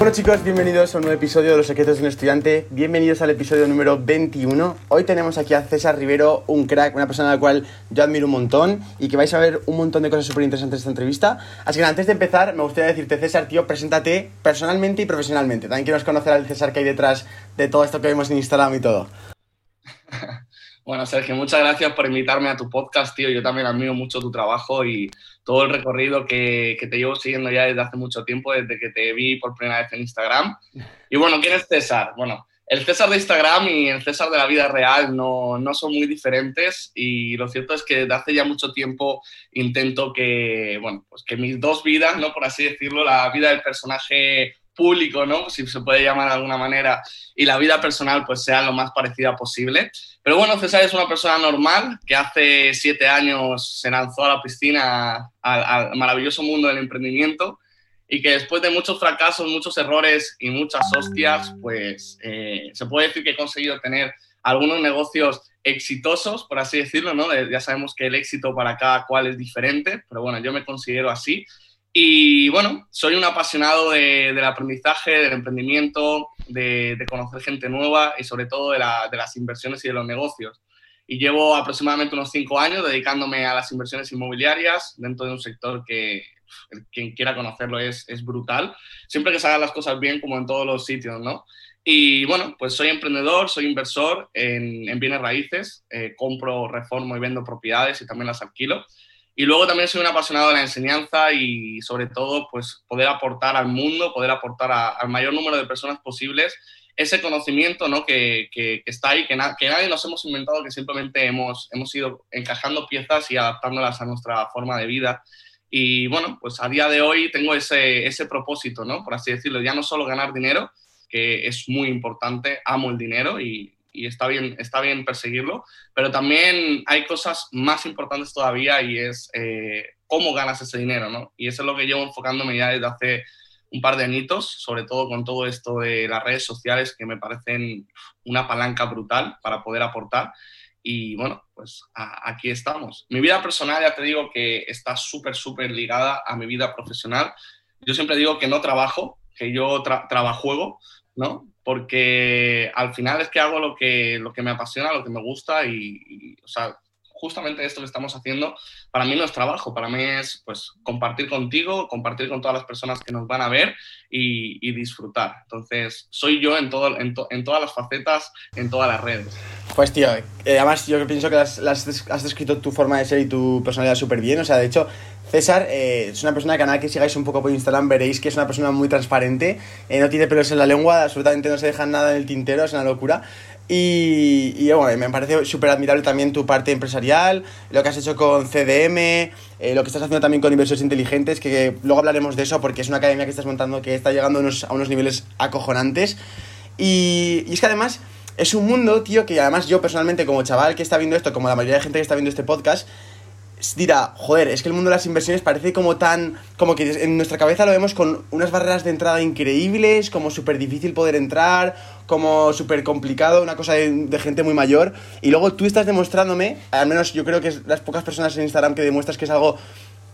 Bueno chicos, bienvenidos a un nuevo episodio de Los Secretos de un Estudiante. Bienvenidos al episodio número 21. Hoy tenemos aquí a César Rivero, un crack, una persona a la cual yo admiro un montón y que vais a ver un montón de cosas súper interesantes en esta entrevista. Así que antes de empezar, me gustaría decirte, César, tío, preséntate personalmente y profesionalmente. También quiero conocer al César que hay detrás de todo esto que vemos en Instagram y todo. Bueno, Sergio, muchas gracias por invitarme a tu podcast, tío. Yo también admiro mucho tu trabajo y todo el recorrido que, que, te llevo siguiendo ya desde hace mucho tiempo, desde que te vi por primera vez en Instagram. Y bueno, ¿quién es César? Bueno, el César de Instagram y el César de la vida real no, no son muy diferentes y lo cierto es que desde hace ya mucho tiempo intento que, bueno, pues que mis dos vidas, ¿no? Por así decirlo, la vida del personaje público, ¿no? Si se puede llamar de alguna manera, y la vida personal pues sea lo más parecida posible. Pero bueno, César es una persona normal que hace siete años se lanzó a la piscina al, maravilloso mundo del emprendimiento y que después de muchos fracasos, muchos errores y muchas hostias, pues eh, se puede decir que he conseguido tener algunos negocios exitosos, por así decirlo, ¿no? Ya sabemos que el éxito para cada cual es diferente, pero bueno, yo me considero así y bueno, soy un apasionado de, del aprendizaje, del emprendimiento, de, conocer gente nueva y sobre todo de, las inversiones y de los negocios. Y llevo aproximadamente unos cinco años dedicándome a las inversiones inmobiliarias dentro de un sector que quien quiera conocerlo es, es brutal. Siempre que se hagan las cosas bien, como en todos los sitios, ¿no? Y bueno, pues soy emprendedor, soy inversor en, bienes raíces, eh, compro, reformo y vendo propiedades y también las alquilo. Y luego también soy un apasionado de la enseñanza y sobre todo pues poder aportar al mundo, poder aportar al mayor número de personas posibles ese conocimiento ¿no? que, que, está ahí, que, que, nadie nos hemos inventado, que simplemente hemos, hemos ido encajando piezas y adaptándolas a nuestra forma de vida. Y bueno, pues a día de hoy tengo ese, ese propósito, ¿no? por así decirlo, ya no solo ganar dinero, que es muy importante, amo el dinero y, y está bien, está bien perseguirlo, pero también hay cosas más importantes todavía y es eh, cómo ganas ese dinero, ¿no? Y eso es lo que llevo enfocándome ya desde hace un par de añitos, sobre todo con todo esto de las redes sociales que me parecen una palanca brutal para poder aportar. Y bueno, pues aquí estamos. Mi vida personal, ya te digo que está súper, súper ligada a mi vida profesional. Yo siempre digo que no trabajo, que yo trabajo juego, ¿no? Porque al final es que hago lo que, lo que me apasiona, lo que me gusta y, o sea, justamente esto que estamos haciendo, para mí no es trabajo, para mí es pues compartir contigo, compartir con todas las personas que nos van a ver y, disfrutar. Entonces, soy yo en, todo, en, todas las facetas, en todas las redes. Pues tío, eh, además yo pienso que has, has descrito tu forma de ser y tu personalidad súper bien, o sea, de hecho, César eh, es una persona que nada que sigáis un poco por Instagram veréis que es una persona muy transparente, eh, no tiene pelos en la lengua, absolutamente no se deja nada en el tintero, es una locura. Y, bueno, me parece súper admirable también tu parte empresarial, lo que has hecho con CDM, eh, lo que estás haciendo también con inversores inteligentes, que, luego hablaremos de eso porque es una academia que estás montando que está llegando a unos, a unos niveles acojonantes. Y, y es que además es un mundo, tío, que además yo personalmente como chaval que está viendo esto, como la mayoría de gente que está viendo este podcast, dirá, joder, es que el mundo de las inversiones parece como tan, como que en nuestra cabeza lo vemos con unas barreras de entrada increíbles, como súper difícil poder entrar, como súper complicado, una cosa de, gente muy mayor, y luego tú estás demostrándome, al menos yo creo que las pocas personas en Instagram que demuestras que es algo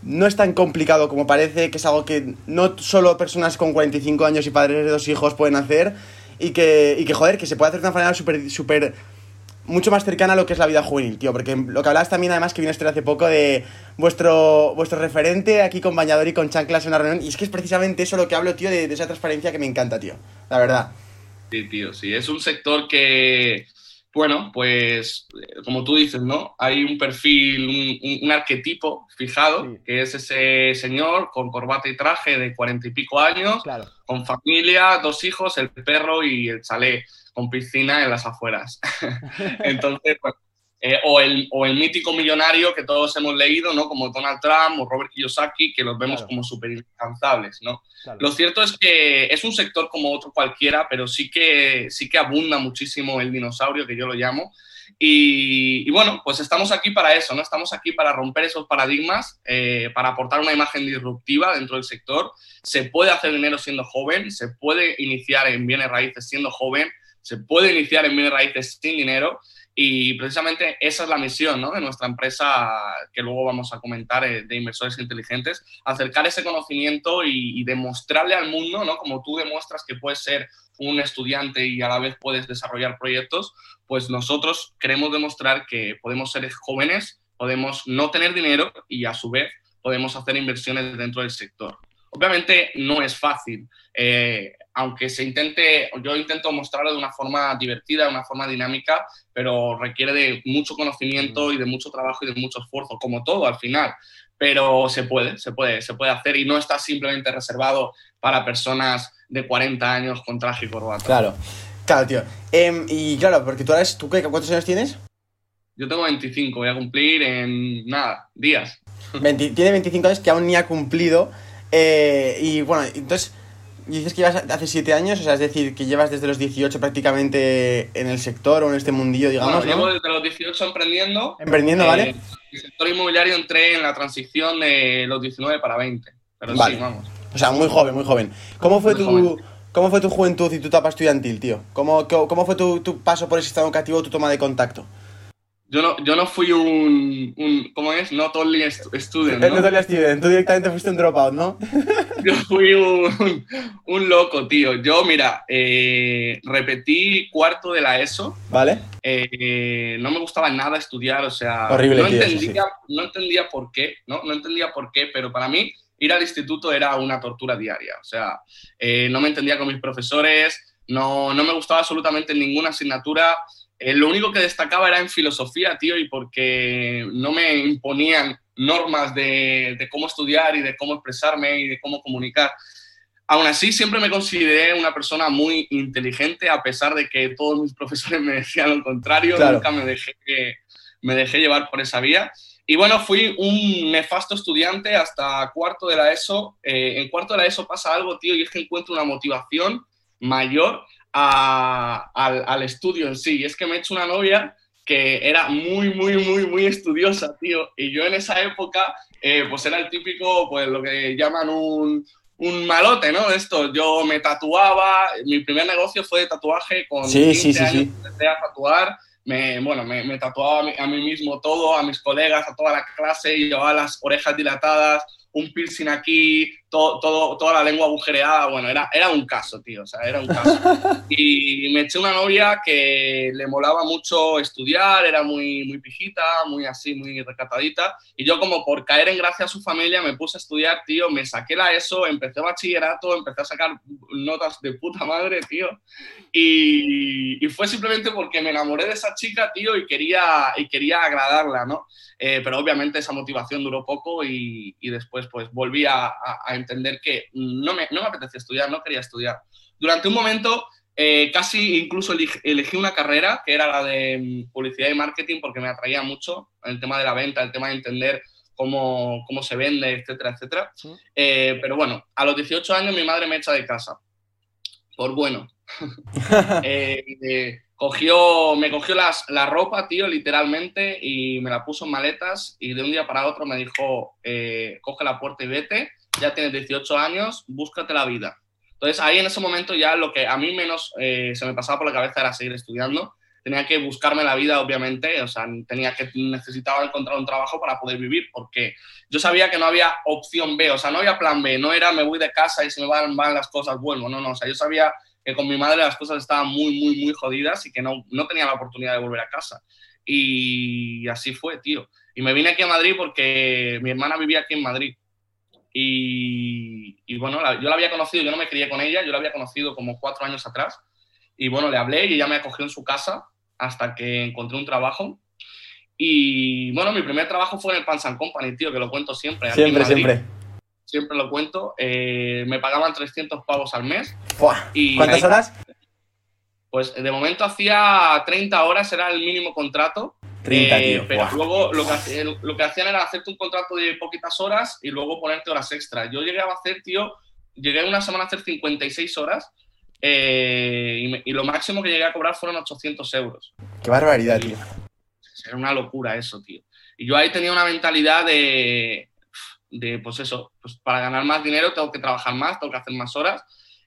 no es tan complicado como parece, que es algo que no solo personas con 45 años y padres de dos hijos pueden hacer, y que, y que joder, que se puede hacer de una manera súper mucho más cercana a lo que es la vida juvenil, tío. Porque lo que hablabas también, además, que vino hace poco de vuestro, vuestro referente aquí con bañador y con chanclas en una reunión. Y es que es precisamente eso lo que hablo, tío, de, esa transparencia que me encanta, tío. La verdad. Sí, tío, sí. Es un sector que, bueno, pues, como tú dices, ¿no? Hay un perfil, un, arquetipo fijado, que es ese señor con corbata y traje de cuarenta y pico años, con familia, dos hijos, el perro y el chalet con piscina en las afueras. Entonces, pues, eh, o, el, o, el, mítico millonario que todos hemos leído, ¿no? Como Donald Trump o Robert Kiyosaki, que los vemos como súper incansables, ¿no? Lo cierto es que es un sector como otro cualquiera, pero sí que, sí que abunda muchísimo el dinosaurio, que yo lo llamo, Y, bueno, pues estamos aquí para eso, ¿no? Estamos aquí para romper esos paradigmas, eh, para aportar una imagen disruptiva dentro del sector. Se puede hacer dinero siendo joven, se puede iniciar en bienes raíces siendo joven, se puede iniciar en bienes raíces sin dinero y precisamente esa es la misión ¿no? de nuestra empresa, que luego vamos a comentar, eh, de inversores inteligentes, acercar ese conocimiento y, demostrarle al mundo, ¿no? como tú demuestras que puedes ser un estudiante y a la vez puedes desarrollar proyectos, pues nosotros queremos demostrar que podemos ser jóvenes, podemos no tener dinero y a su vez podemos hacer inversiones dentro del sector. Obviamente no es fácil. Eh, aunque se intente, yo intento mostrarlo de una forma divertida, de una forma dinámica, pero requiere de mucho conocimiento y de mucho trabajo y de mucho esfuerzo, como todo al final. Pero se puede, se puede, se puede hacer y no está simplemente reservado para personas de 40 años con traje y corbata. Claro, claro, tío. Em, y claro, porque tú eres, ¿tú qué, cuántos años tienes? Yo tengo 25, voy a cumplir en nada, días. tiene 25 años que aún ni ha cumplido. Eh, y bueno, entonces dices que llevas hace 7 años, o sea, es decir, que llevas desde los 18 prácticamente en el sector o en este mundillo, digamos. Bueno, llevo desde los 18 emprendiendo. Emprendiendo, ¿vale? En el sector inmobiliario entré en la transición de los 19 para 20. Pero sí, vamos. O sea, muy joven, muy joven. ¿Cómo fue tu. ¿Cómo fue tu juventud y tu etapa estudiantil, tío? ¿Cómo, cómo fue tu, tu paso por ese estado educativo, tu toma de contacto? Yo no, yo no fui un, un ¿cómo es? Not only student, ¿no? Not only student, tú directamente fuiste un dropout, ¿no? yo fui un, un, loco, tío. Yo, mira, eh, repetí cuarto de la ESO. ¿Vale? Eh, no me gustaba nada estudiar, o sea... Horrible, no tío, entendía, No entendía por qué, ¿no? No entendía por qué, pero para mí ir al instituto era una tortura diaria. O sea, eh, no me entendía con mis profesores, no, no me gustaba absolutamente ninguna asignatura eh, lo único que destacaba era en filosofía, tío, y porque no me imponían normas de, cómo estudiar y de cómo expresarme y de cómo comunicar. Aún así, siempre me consideré una persona muy inteligente, a pesar de que todos mis profesores me decían lo contrario, nunca me dejé, me dejé llevar por esa vía. Y bueno, fui un nefasto estudiante hasta cuarto de la ESO. Eh, en cuarto de la ESO pasa algo, tío, y es que encuentro una motivación mayor al, estudio en sí. Y es que me he hecho una novia que era muy, muy, muy, muy estudiosa, tío. Y yo en esa época, eh, pues era el típico, pues lo que llaman un, un malote, ¿no? Esto, yo me tatuaba, mi primer negocio fue de tatuaje con sí, 15 sí, años, empecé a tatuar, me, bueno, me, me tatuaba a mí, mismo todo, a mis colegas, a toda la clase, y llevaba las orejas dilatadas, un piercing aquí, todo, todo, toda la lengua agujereada, bueno, era, era un caso, tío, o sea, era un caso. Y me eché una novia que le molaba mucho estudiar, era muy, muy pijita, muy así, muy recatadita, y yo como por caer en gracia a su familia me puse a estudiar, tío, me saqué la ESO, empecé bachillerato, empecé a sacar notas de puta madre, tío, y, y fue simplemente porque me enamoré de esa chica, tío, y quería, y quería agradarla, ¿no? Eh, pero obviamente esa motivación duró poco y, y después pues volví a, a, entender que no me, no me apetecía estudiar, no quería estudiar. Durante un momento eh, casi incluso elegí, una carrera que era la de mm, publicidad y marketing porque me atraía mucho el tema de la venta, el tema de entender cómo, cómo se vende, etcétera, etcétera. Eh, pero bueno, a los 18 años mi madre me echa de casa. Por bueno. eh, cogió, me cogió las, la ropa, tío, literalmente, y me la puso en maletas y de un día para otro me dijo, coge la puerta y vete, ya tienes 18 años, búscate la vida. Entonces ahí en ese momento ya lo que a mí menos eh, se me pasaba por la cabeza era seguir estudiando. Tenía que buscarme la vida, obviamente, o sea, tenía que, necesitaba encontrar un trabajo para poder vivir, porque yo sabía que no había opción B, o sea, no había plan B, no era me voy de casa y se me van, van las cosas, vuelvo, no, no, o sea, yo sabía que con mi madre las cosas estaban muy, muy, muy jodidas y que no, no tenía la oportunidad de volver a casa. Y así fue, tío. Y me vine aquí a Madrid porque mi hermana vivía aquí en Madrid. Y, y bueno, yo la había conocido, yo no me crié con ella, yo la había conocido como cuatro años atrás. Y bueno, le hablé y ella me acogió en su casa hasta que encontré un trabajo. Y bueno, mi primer trabajo fue en el Pansan Company, tío, que lo cuento siempre. Siempre, siempre siempre lo cuento, eh, me pagaban 300 pavos al mes. Y ¿Cuántas horas? Pues de momento hacía 30 horas, era el mínimo contrato. 30, eh, tío. Pero luego lo que, lo que, hacían era hacerte un contrato de poquitas horas y luego ponerte horas extras. Yo llegué a hacer, tío, llegué una semana a hacer 56 horas eh, y, y, lo máximo que llegué a cobrar fueron 800 euros. Qué barbaridad, tío. era una locura eso, tío. Y yo ahí tenía una mentalidad de, de pues eso, pues para ganar más dinero tengo que trabajar más, tengo que hacer más horas.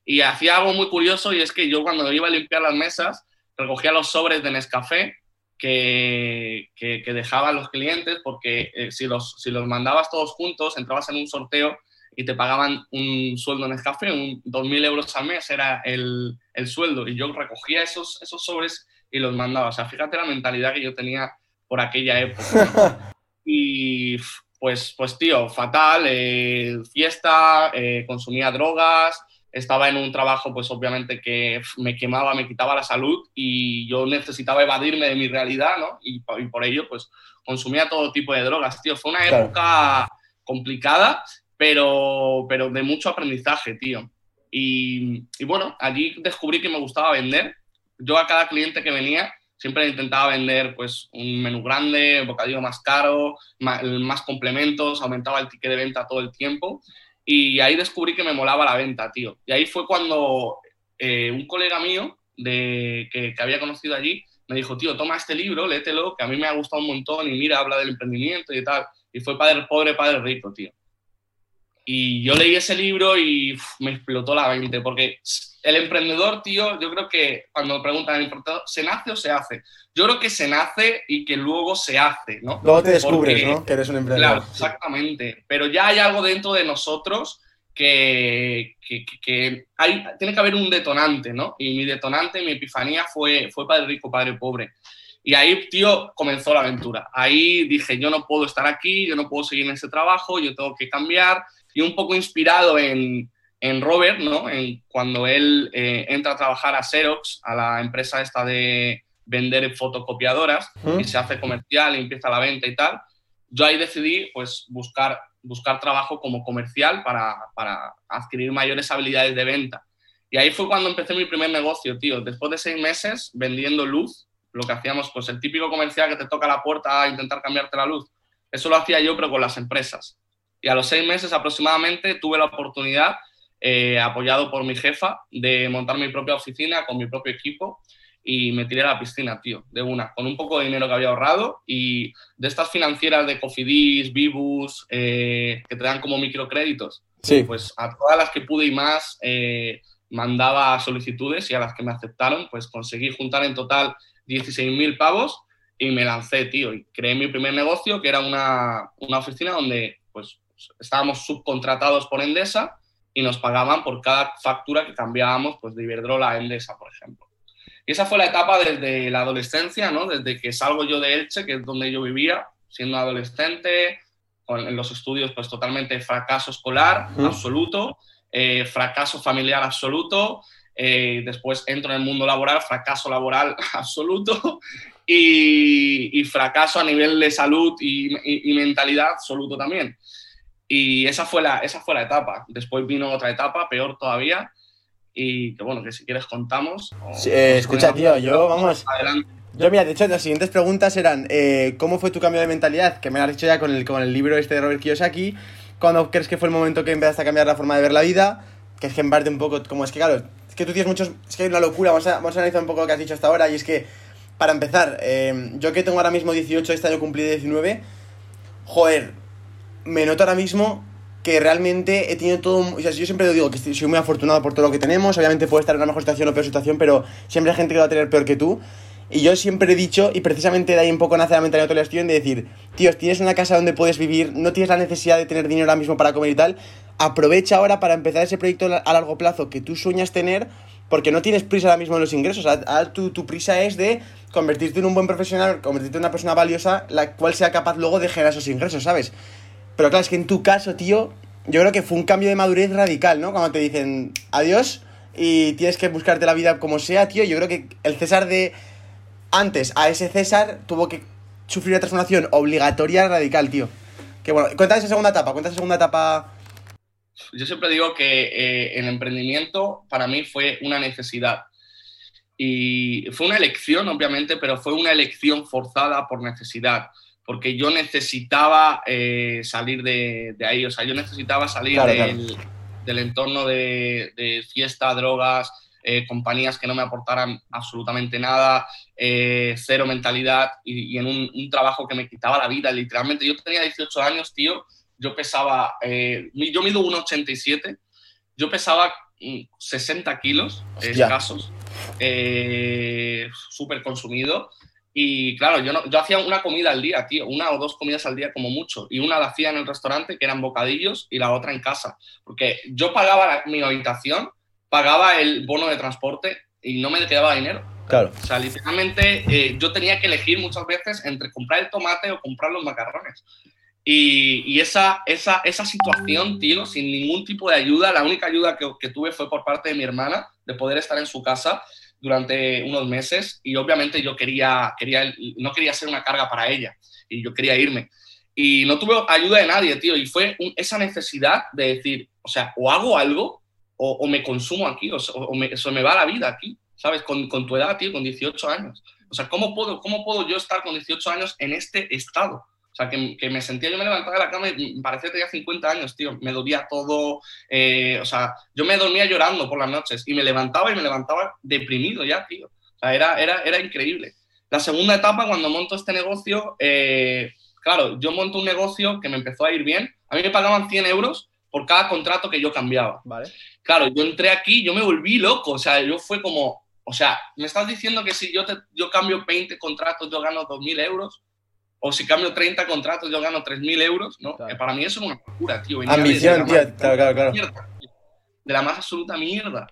Y hacía algo muy curioso y es que yo cuando iba a limpiar las mesas, recogía los sobres de Nescafé que, que, dejaban los clientes porque eh, si, los, si los mandabas todos juntos, entrabas en un sorteo y te pagaban un sueldo en Nescafé, un 2.000 euros al mes era el, el, sueldo. Y yo recogía esos, esos sobres y los mandaba. O sea, fíjate la mentalidad que yo tenía por aquella época. y pues, pues tío, fatal, eh, fiesta, eh, consumía drogas, estaba en un trabajo pues obviamente que me quemaba, me quitaba la salud y yo necesitaba evadirme de mi realidad, ¿no? Y, por ello pues consumía todo tipo de drogas, tío. Fue una época complicada, pero, pero de mucho aprendizaje, tío. Y, y, bueno, allí descubrí que me gustaba vender. Yo a cada cliente que venía siempre intentaba vender pues un menú grande, un bocadillo más caro, más, complementos, aumentaba el ticket de venta todo el tiempo y ahí descubrí que me molaba la venta, tío. Y ahí fue cuando eh, un colega mío de, que, había conocido allí me dijo, tío, toma este libro, léetelo, que a mí me ha gustado un montón y mira, habla del emprendimiento y tal. Y fue Padre Pobre, Padre Rico, tío. Y yo leí ese libro y me explotó la mente, porque el emprendedor, tío, yo creo que cuando me preguntan emprendedor, ¿se nace o se hace? Yo creo que se nace y que luego se hace, ¿no? Luego te descubres, ¿no? Que eres un emprendedor. Claro, exactamente. Pero ya hay algo dentro de nosotros que, que, que, hay, tiene que haber un detonante, ¿no? Y mi detonante, mi epifanía fue, fue Padre Rico, Padre Pobre. Y ahí, tío, comenzó la aventura. Ahí dije, yo no puedo estar aquí, yo no puedo seguir en ese trabajo, yo tengo que cambiar. Y un poco inspirado en, en Robert, ¿no? En, cuando él eh, entra a trabajar a Xerox, a la empresa esta de vender fotocopiadoras, y se hace comercial y empieza la venta y tal, yo ahí decidí pues buscar, buscar trabajo como comercial para, para adquirir mayores habilidades de venta. Y ahí fue cuando empecé mi primer negocio, tío. Después de seis meses vendiendo luz, lo que hacíamos, pues el típico comercial que te toca la puerta a intentar cambiarte la luz. Eso lo hacía yo, pero con las empresas. Y a los seis meses aproximadamente tuve la oportunidad eh, apoyado por mi jefa, de montar mi propia oficina con mi propio equipo y me tiré a la piscina, tío, de una, con un poco de dinero que había ahorrado y de estas financieras de Cofidis, Vivus, eh, que te dan como microcréditos. Sí. Pues a todas las que pude y más eh, mandaba solicitudes y a las que me aceptaron, pues conseguí juntar en total 16.000 pavos y me lancé, tío, y creé mi primer negocio, que era una, una oficina donde pues estábamos subcontratados por Endesa y nos pagaban por cada factura que cambiábamos pues, de Iberdrola a Endesa, por ejemplo. Y esa fue la etapa desde la adolescencia, ¿no? desde que salgo yo de Elche, que es donde yo vivía, siendo adolescente, con, en los estudios pues totalmente fracaso escolar absoluto, eh, fracaso familiar absoluto, eh, después entro en el mundo laboral, fracaso laboral absoluto y, y fracaso a nivel de salud y, y mentalidad absoluto también. Y esa fue, la, esa fue la etapa. Después vino otra etapa, peor todavía. Y que bueno, que si quieres contamos. Eh, escucha, tío, yo, vamos. Adelante. Yo, mira, de hecho, las siguientes preguntas eran: eh, ¿Cómo fue tu cambio de mentalidad? Que me lo has dicho ya con el, con el libro este de Robert Kiyosaki. ¿Cuándo crees que fue el momento que empezaste a cambiar la forma de ver la vida? Que es que en parte un poco, como es que, claro, que tú tienes muchos. Es que hay una locura. Vamos a, vamos a analizar un poco lo que has dicho hasta ahora. Y es que, para empezar, eh, yo que tengo ahora mismo 18, este año cumplí 19. Joder, me noto ahora mismo que realmente he tenido todo. O sea, yo siempre digo que soy muy afortunado por todo lo que tenemos. Obviamente puedo estar en una mejor situación o peor situación, pero siempre hay gente que va a tener peor que tú. Y yo siempre he dicho, y precisamente de ahí un poco nace la mentalidad de la de decir, tíos, tienes una casa donde puedes vivir, no tienes la necesidad de tener dinero ahora mismo para comer y tal, aprovecha ahora para empezar ese proyecto a largo plazo que tú sueñas tener, porque no tienes prisa ahora mismo en los ingresos. tu, tu prisa es de convertirte en un buen profesional, convertirte en una persona valiosa, la cual sea capaz luego de generar esos ingresos, ¿sabes? Pero claro, es que en tu caso, tío, yo creo que fue un cambio de madurez radical, ¿no? Cuando te dicen adiós y tienes que buscarte la vida como sea, tío. Yo creo que el César de antes a ese César tuvo que sufrir una transformación obligatoria radical, tío. Que bueno, cuéntame esa segunda etapa, cuéntame esa segunda etapa. Yo siempre digo que eh, el emprendimiento para mí fue una necesidad. Y fue una elección, obviamente, pero fue una elección forzada por necesidad porque yo necesitaba eh, salir de, ahí, o sea, yo necesitaba salir del, entorno de, fiesta, drogas, eh, compañías que no me aportaran absolutamente nada, eh, cero mentalidad y, en un, trabajo que me quitaba la vida, literalmente. Yo tenía 18 años, tío, yo pesaba, yo mido 1,87, yo pesaba 60 mm, kilos escasos, súper consumido y claro, yo, no, yo hacía una comida al día, tío, una o dos comidas al día como mucho. Y una la hacía en el restaurante, que eran bocadillos, y la otra en casa. Porque yo pagaba mi habitación, pagaba el bono de transporte y no me quedaba dinero. Claro. O sea, literalmente eh, yo tenía que elegir muchas veces entre comprar el tomate o comprar los macarrones. Y, esa, esa, esa, situación, tío, sin ningún tipo de ayuda, la única ayuda que, que tuve fue por parte de mi hermana, de poder estar en su casa durante unos meses y obviamente yo quería, quería, no quería ser una carga para ella y yo quería irme. Y no tuve ayuda de nadie, tío, y fue esa necesidad de decir, o sea, o hago algo o, me consumo aquí, o, o me, eso me va la vida aquí, ¿sabes? Con, con, tu edad, tío, con 18 años. O sea, ¿cómo puedo, ¿cómo puedo yo estar con 18 años en este estado? O sea, que, que, me sentía, yo me levantaba de la cama y me parecía que tenía 50 años, tío. Me dolía todo. Eh, o sea, yo me dormía llorando por las noches y me levantaba y me levantaba deprimido ya, tío. O sea, era, era, era increíble. La segunda etapa, cuando monto este negocio, eh, claro, yo monto un negocio que me empezó a ir bien. A mí me pagaban 100 euros por cada contrato que yo cambiaba. Vale. Claro, yo entré aquí, yo me volví loco. O sea, yo fue como, o sea, me estás diciendo que si yo, te, yo cambio 20 contratos, yo gano 2.000 euros o si cambio 30 contratos yo gano 3.000 euros, ¿no? Que para mí eso es una locura, tío. Ambición, tío, claro, claro, de la más absoluta mierda.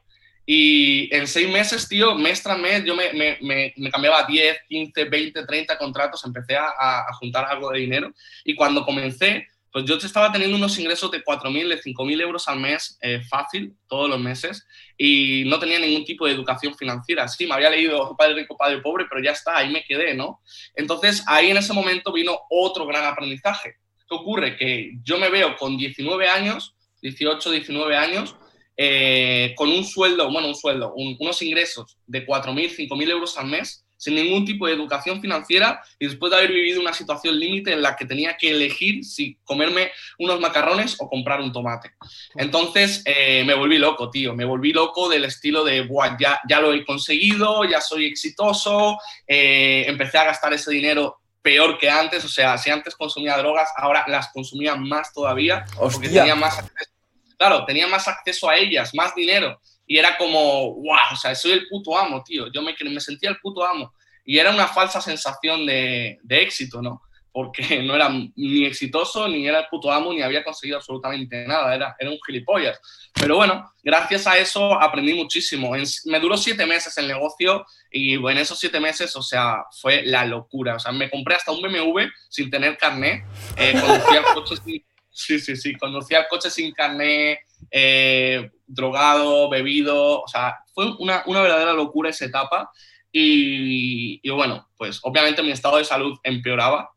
Y en seis meses, tío, mes tras mes, yo me, me, me, cambiaba 10, 15, 20, 30 contratos, empecé a, a, juntar algo de dinero. Y cuando comencé, pues yo estaba teniendo unos ingresos de 4.000, de 5.000 euros al mes, eh, fácil, todos los meses, y no tenía ningún tipo de educación financiera. Sí, me había leído Padre Rico, Padre Pobre, pero ya está, ahí me quedé, ¿no? Entonces, ahí en ese momento vino otro gran aprendizaje. ¿Qué ocurre? Que yo me veo con 19 años, 18, 19 años, eh, con un sueldo, bueno, un sueldo, unos ingresos de 4.000, 5.000 euros al mes, sin ningún tipo de educación financiera y después de haber vivido una situación límite en la que tenía que elegir si comerme unos macarrones o comprar un tomate. Entonces eh, me volví loco, tío, me volví loco del estilo de, Buah, ya, ya lo he conseguido, ya soy exitoso, eh, empecé a gastar ese dinero peor que antes, o sea, si antes consumía drogas, ahora las consumía más todavía, porque tenía más acceso, claro, tenía más acceso a ellas, más dinero y era como, wow, o sea, soy el puto amo, tío. Yo me, me sentía el puto amo. Y era una falsa sensación de, de éxito, ¿no? Porque no era ni exitoso, ni era el puto amo, ni había conseguido absolutamente nada. Era, era un gilipollas. Pero bueno, gracias a eso aprendí muchísimo. me duró siete meses el negocio y en esos siete meses, o sea, fue la locura. O sea, me compré hasta un BMW sin tener carnet. Eh, conducía coches sin, sí, sí, sí, conducía sin carnet, eh, drogado, bebido, o sea, fue una, una verdadera locura esa etapa. Y, y, bueno, pues obviamente mi estado de salud empeoraba.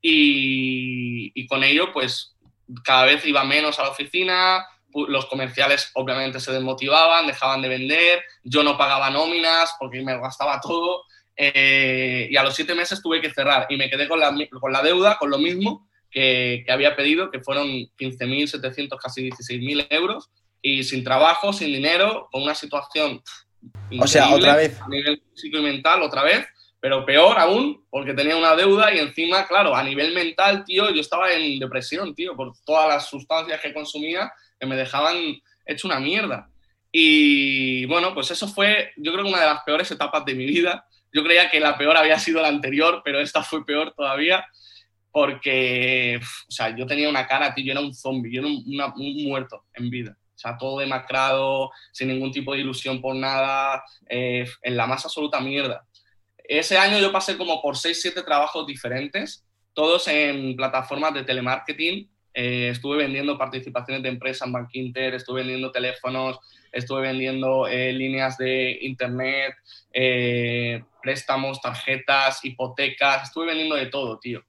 Y, y, con ello pues cada vez iba menos a la oficina, los comerciales obviamente se desmotivaban, dejaban de vender, yo no pagaba nóminas porque me gastaba todo. Eh, y a los siete meses tuve que cerrar y me quedé con la, con la deuda, con lo mismo que, que había pedido, que fueron 15.700, casi 16.000 euros y sin trabajo, sin dinero, con una situación. O sea, otra vez. A nivel físico y mental, otra vez, pero peor aún, porque tenía una deuda y encima, claro, a nivel mental, tío, yo estaba en depresión, tío, por todas las sustancias que consumía que me dejaban hecho una mierda. Y bueno, pues eso fue, yo creo que una de las peores etapas de mi vida. Yo creía que la peor había sido la anterior, pero esta fue peor todavía porque, o sea, yo tenía una cara, tío, yo era un zombie, yo era un muerto en vida. O sea, todo demacrado, sin ningún tipo de ilusión por nada, eh, en la más absoluta mierda. Ese año yo pasé como por 6, 7 trabajos diferentes, todos en plataformas de telemarketing. Eh, estuve vendiendo participaciones de empresas en Bankinter, estuve vendiendo teléfonos, estuve vendiendo eh, líneas de internet, préstamos, tarjetas, hipotecas, estuve vendiendo de todo, tío.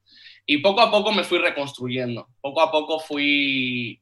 Y poco a poco me fui reconstruyendo, poco a poco fui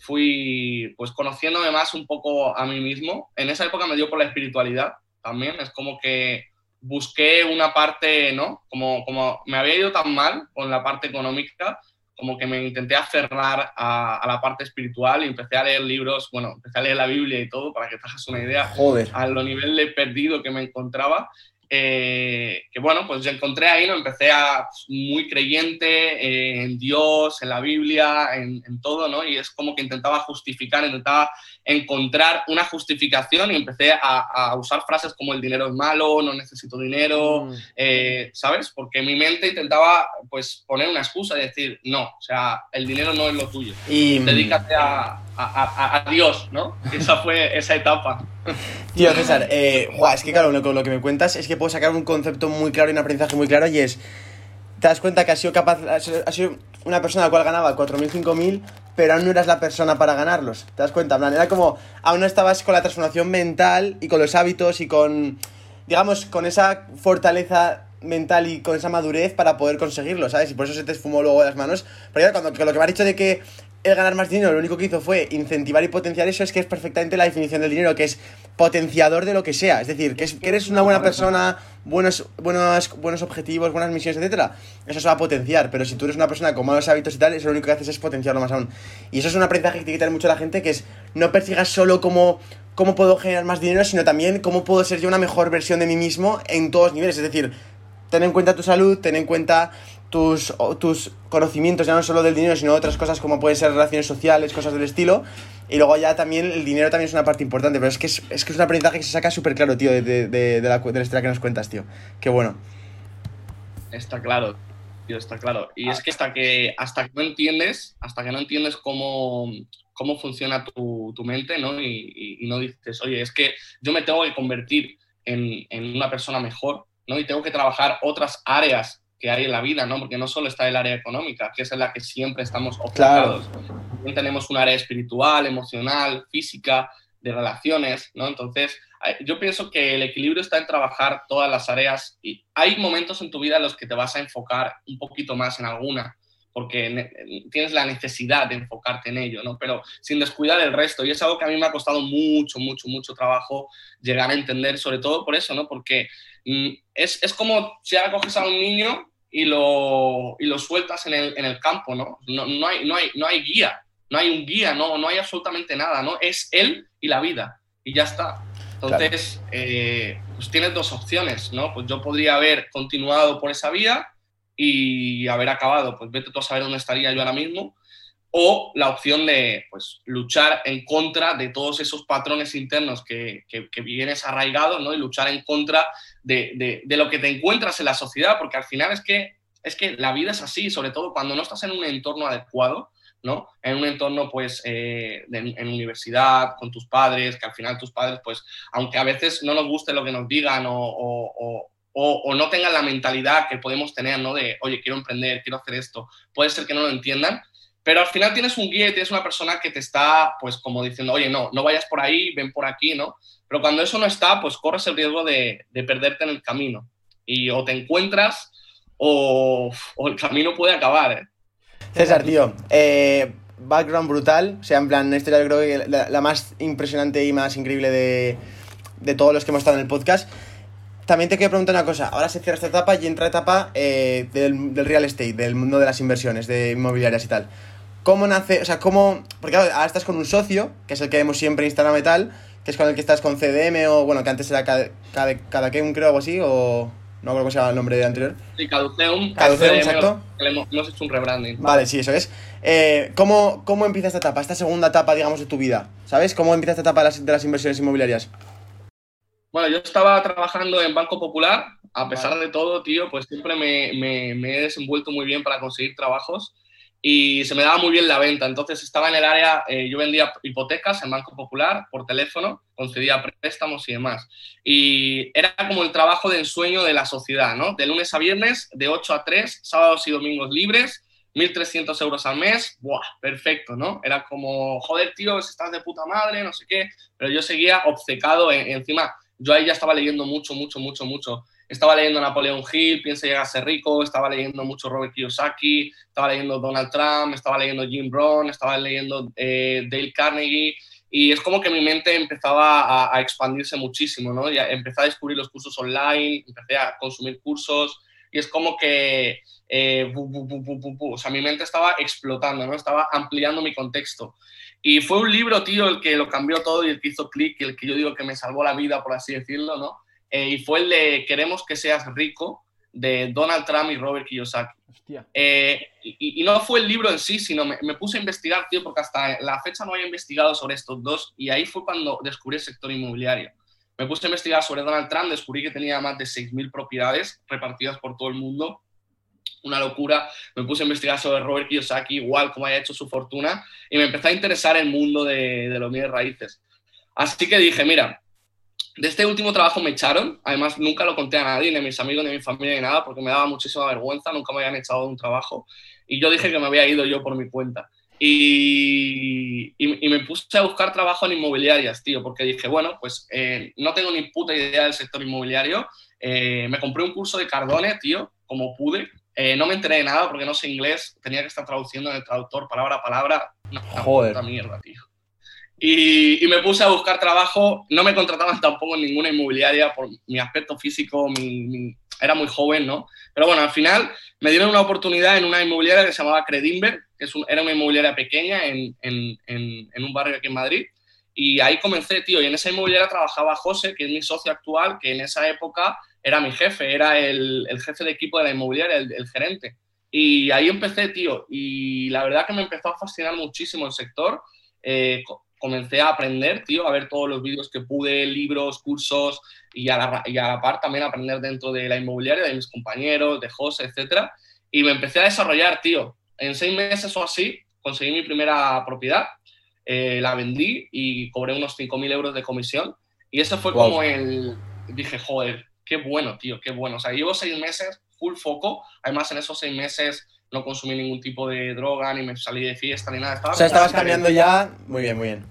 fui pues conociéndome más un poco a mí mismo. En esa época me dio por la espiritualidad también, es como que busqué una parte, ¿no? Como, como me había ido tan mal con la parte económica, como que me intenté aferrar a, la parte espiritual y empecé a leer libros, bueno, empecé a leer la Biblia y todo, para que te hagas una idea, Joder. a lo nivel de perdido que me encontraba. Eh, que bueno, pues yo encontré ahí, ¿no? Empecé a pues, muy creyente eh, en Dios, en la Biblia, en, todo, ¿no? Y es como que intentaba justificar, intentaba encontrar una justificación y empecé a, usar frases como el dinero es malo, no necesito dinero, mm. eh, ¿sabes? Porque mi mente intentaba, pues, poner una excusa y decir, no, o sea, el dinero no es lo tuyo. Y... Dedícate a, a, Dios, ¿no? Esa fue esa etapa. Tío, César, eh, es que claro, lo, que me cuentas es que puedo sacar un concepto muy claro y un aprendizaje muy claro y es, te das cuenta que has sido capaz, has sido una persona la cual ganaba 4.000, 5.000, pero aún no eras la persona para ganarlos. ¿Te das cuenta? En era como, aún no estabas con la transformación mental y con los hábitos y con, digamos, con esa fortaleza mental y con esa madurez para poder conseguirlo, ¿sabes? Y por eso se te esfumó luego de las manos. Pero ya cuando lo que me has dicho de que el ganar más dinero lo único que hizo fue incentivar y potenciar eso, es que es perfectamente la definición del dinero, que es potenciador de lo que sea. Es decir, que, eres una buena persona, buenos, buenos, buenos objetivos, buenas misiones, etcétera. Eso se va a potenciar. Pero si tú eres una persona con malos hábitos y tal, eso lo único que haces es potenciarlo más aún. Y eso es un aprendizaje que tiene que tener mucho la gente, que es no persigas solo como cómo puedo generar más dinero, sino también cómo puedo ser yo una mejor versión de mí mismo en todos niveles. Es decir, ten en cuenta tu salud, ten en cuenta tus, tus conocimientos, ya no solo del dinero, sino otras cosas como pueden ser relaciones sociales, cosas del estilo. Y luego ya también el dinero también es una parte importante, pero es que es, es que es un aprendizaje que se saca súper claro, tío, de, de, de, la, de la historia que nos cuentas, tío. Qué bueno. Está claro, tío, está claro. Y es que hasta que, hasta que no entiendes, hasta que no entiendes cómo, cómo funciona tu, tu mente, ¿no? Y, y, no dices, oye, es que yo me tengo que convertir en, en una persona mejor, ¿no? Y tengo que trabajar otras áreas que hay en la vida, ¿no? Porque no solo está el área económica, que es en la que siempre estamos ocupados. También tenemos un área espiritual, emocional, física, de relaciones, ¿no? Entonces, yo pienso que el equilibrio está en trabajar todas las áreas y hay momentos en tu vida en los que te vas a enfocar un poquito más en alguna, porque tienes la necesidad de enfocarte en ello, ¿no? Pero sin descuidar el resto. Y es algo que a mí me ha costado mucho, mucho, mucho trabajo llegar a entender, sobre todo por eso, ¿no? Porque mm, es, es como si ahora coges a un niño y lo, y lo sueltas en el, en el campo, ¿no? No, no, hay, no, hay, no hay guía, no hay un guía, no, no hay absolutamente nada, ¿no? Es él y la vida, y ya está. Entonces, eh, pues tienes dos opciones, ¿no? Pues yo podría haber continuado por esa vía y haber acabado, pues vete tú a saber dónde estaría yo ahora mismo, o la opción de pues, luchar en contra de todos esos patrones internos que, que, vienes arraigados ¿no? y luchar en contra de, de, lo que te encuentras en la sociedad, porque al final es que, es que la vida es así, sobre todo cuando no estás en un entorno adecuado, ¿no? En un entorno, pues, eh, en universidad, con tus padres, que al final tus padres, pues, aunque a veces no nos guste lo que nos digan o o, no tengan la mentalidad que podemos tener, ¿no? De, oye, quiero emprender, quiero hacer esto. Puede ser que no lo entiendan, pero al final tienes un guía y tienes una persona que te está, pues, como diciendo, oye, no, no vayas por ahí, ven por aquí, ¿no? Pero cuando eso no está, pues corres el riesgo de, de perderte en el camino. Y o te encuentras o, o el camino puede acabar. ¿eh? César, tío, eh, background brutal. O sea, en plan, esta yo creo que la, la, más impresionante y más increíble de, de todos los que hemos estado en el podcast. También te quiero preguntar una cosa. Ahora se cierra esta etapa y entra etapa eh, del, del, real estate, del mundo de las inversiones, de inmobiliarias y tal. ¿Cómo nace? O sea, ¿cómo...? Porque ahora estás con un socio, que es el que vemos siempre en Instagram y tal, que es con el que estás con CDM o, bueno, que antes era cada, cada, que un creo, algo así, o... No creo que se llama el nombre anterior. Sí, Caduceum. Caduceum, exacto. Hemos, hemos, hecho un rebranding. Vale, sí, eso es. Eh, ¿cómo, ¿Cómo empieza esta etapa, esta segunda etapa, digamos, de tu vida? ¿Sabes? ¿Cómo empieza esta etapa de las, de las inversiones inmobiliarias? Bueno, yo estaba trabajando en Banco Popular. A pesar de todo, tío, pues siempre me, me, me he desenvuelto muy bien para conseguir trabajos y se me daba muy bien la venta. Entonces estaba en el área, eh, yo vendía hipotecas en Banco Popular por teléfono, concedía préstamos y demás. Y era como el trabajo de ensueño de la sociedad, ¿no? De lunes a viernes, de 8 a 3, sábados y domingos libres, 1.300 euros al mes, ¡buah! Perfecto, ¿no? Era como, joder, tío, estás de puta madre, no sé qué, pero yo seguía obcecado en, encima. Yo ahí ya estaba leyendo mucho, mucho, mucho, mucho estaba leyendo Napoleón Hill, Piensa llegar a ser rico, estaba leyendo mucho Robert Kiyosaki, estaba leyendo Donald Trump, estaba leyendo Jim Brown, estaba leyendo eh, Dale Carnegie, y es como que mi mente empezaba a, expandirse muchísimo, ¿no? Ya empecé a descubrir los cursos online, empecé a consumir cursos, y es como que, eh, o sea, mi mente estaba explotando, ¿no? Estaba ampliando mi contexto. Y fue un libro, tío, el que lo cambió todo y el que hizo clic, el que yo digo que me salvó la vida, por así decirlo, ¿no? Eh, y fue el de Queremos que seas rico, de Donald Trump y Robert Kiyosaki. Eh, y, no fue el libro en sí, sino me, me, puse a investigar, tío, porque hasta la fecha no había investigado sobre estos dos, y ahí fue cuando descubrí el sector inmobiliario. Me puse a investigar sobre Donald Trump, descubrí que tenía más de 6.000 propiedades repartidas por todo el mundo. Una locura. Me puse a investigar sobre Robert Kiyosaki, igual cómo había hecho su fortuna, y me empezó a interesar el mundo de, de los bienes raíces. Así que dije, mira, de este último trabajo me echaron, además nunca lo conté a nadie, ni a mis amigos, ni a mi familia, ni nada, porque me daba muchísima vergüenza, nunca me habían echado de un trabajo, y yo dije que me había ido yo por mi cuenta. Y, y, me puse a buscar trabajo en inmobiliarias, tío, porque dije, bueno, pues eh, no tengo ni puta idea del sector inmobiliario. Eh, me compré un curso de Cardone, tío, como pude. Eh, no me enteré de nada porque no sé inglés, tenía que estar traduciendo en el traductor palabra a palabra. Una, Joder. puta mierda, tío. Y, y, me puse a buscar trabajo. No me contrataban tampoco en ninguna inmobiliaria por mi aspecto físico, mi, era muy joven, ¿no? Pero bueno, al final me dieron una oportunidad en una inmobiliaria que se llamaba Credinver, que es era una inmobiliaria pequeña en, en, en, un barrio aquí en Madrid. Y ahí comencé, tío. Y en esa inmobiliaria trabajaba José, que es mi socio actual, que en esa época era mi jefe, era el, el jefe de equipo de la inmobiliaria, el, el gerente. Y ahí empecé, tío. Y la verdad que me empezó a fascinar muchísimo el sector. Eh, comencé a aprender, tío, a ver todos los vídeos que pude, libros, cursos, y a, la, y a la par también aprender dentro de la inmobiliaria, de mis compañeros, de José, etcétera. Y me empecé a desarrollar, tío. En seis meses o así conseguí mi primera propiedad, eh, la vendí y cobré unos 5.000 euros de comisión. Y eso fue como el... Dije, joder, qué bueno, tío, qué bueno. O sea, llevo seis meses full foco. Además, en esos seis meses no consumí ningún tipo de droga, ni me salí de fiesta, ni nada. Estaba o sea, estabas cambiando ya. Muy bien, muy bien.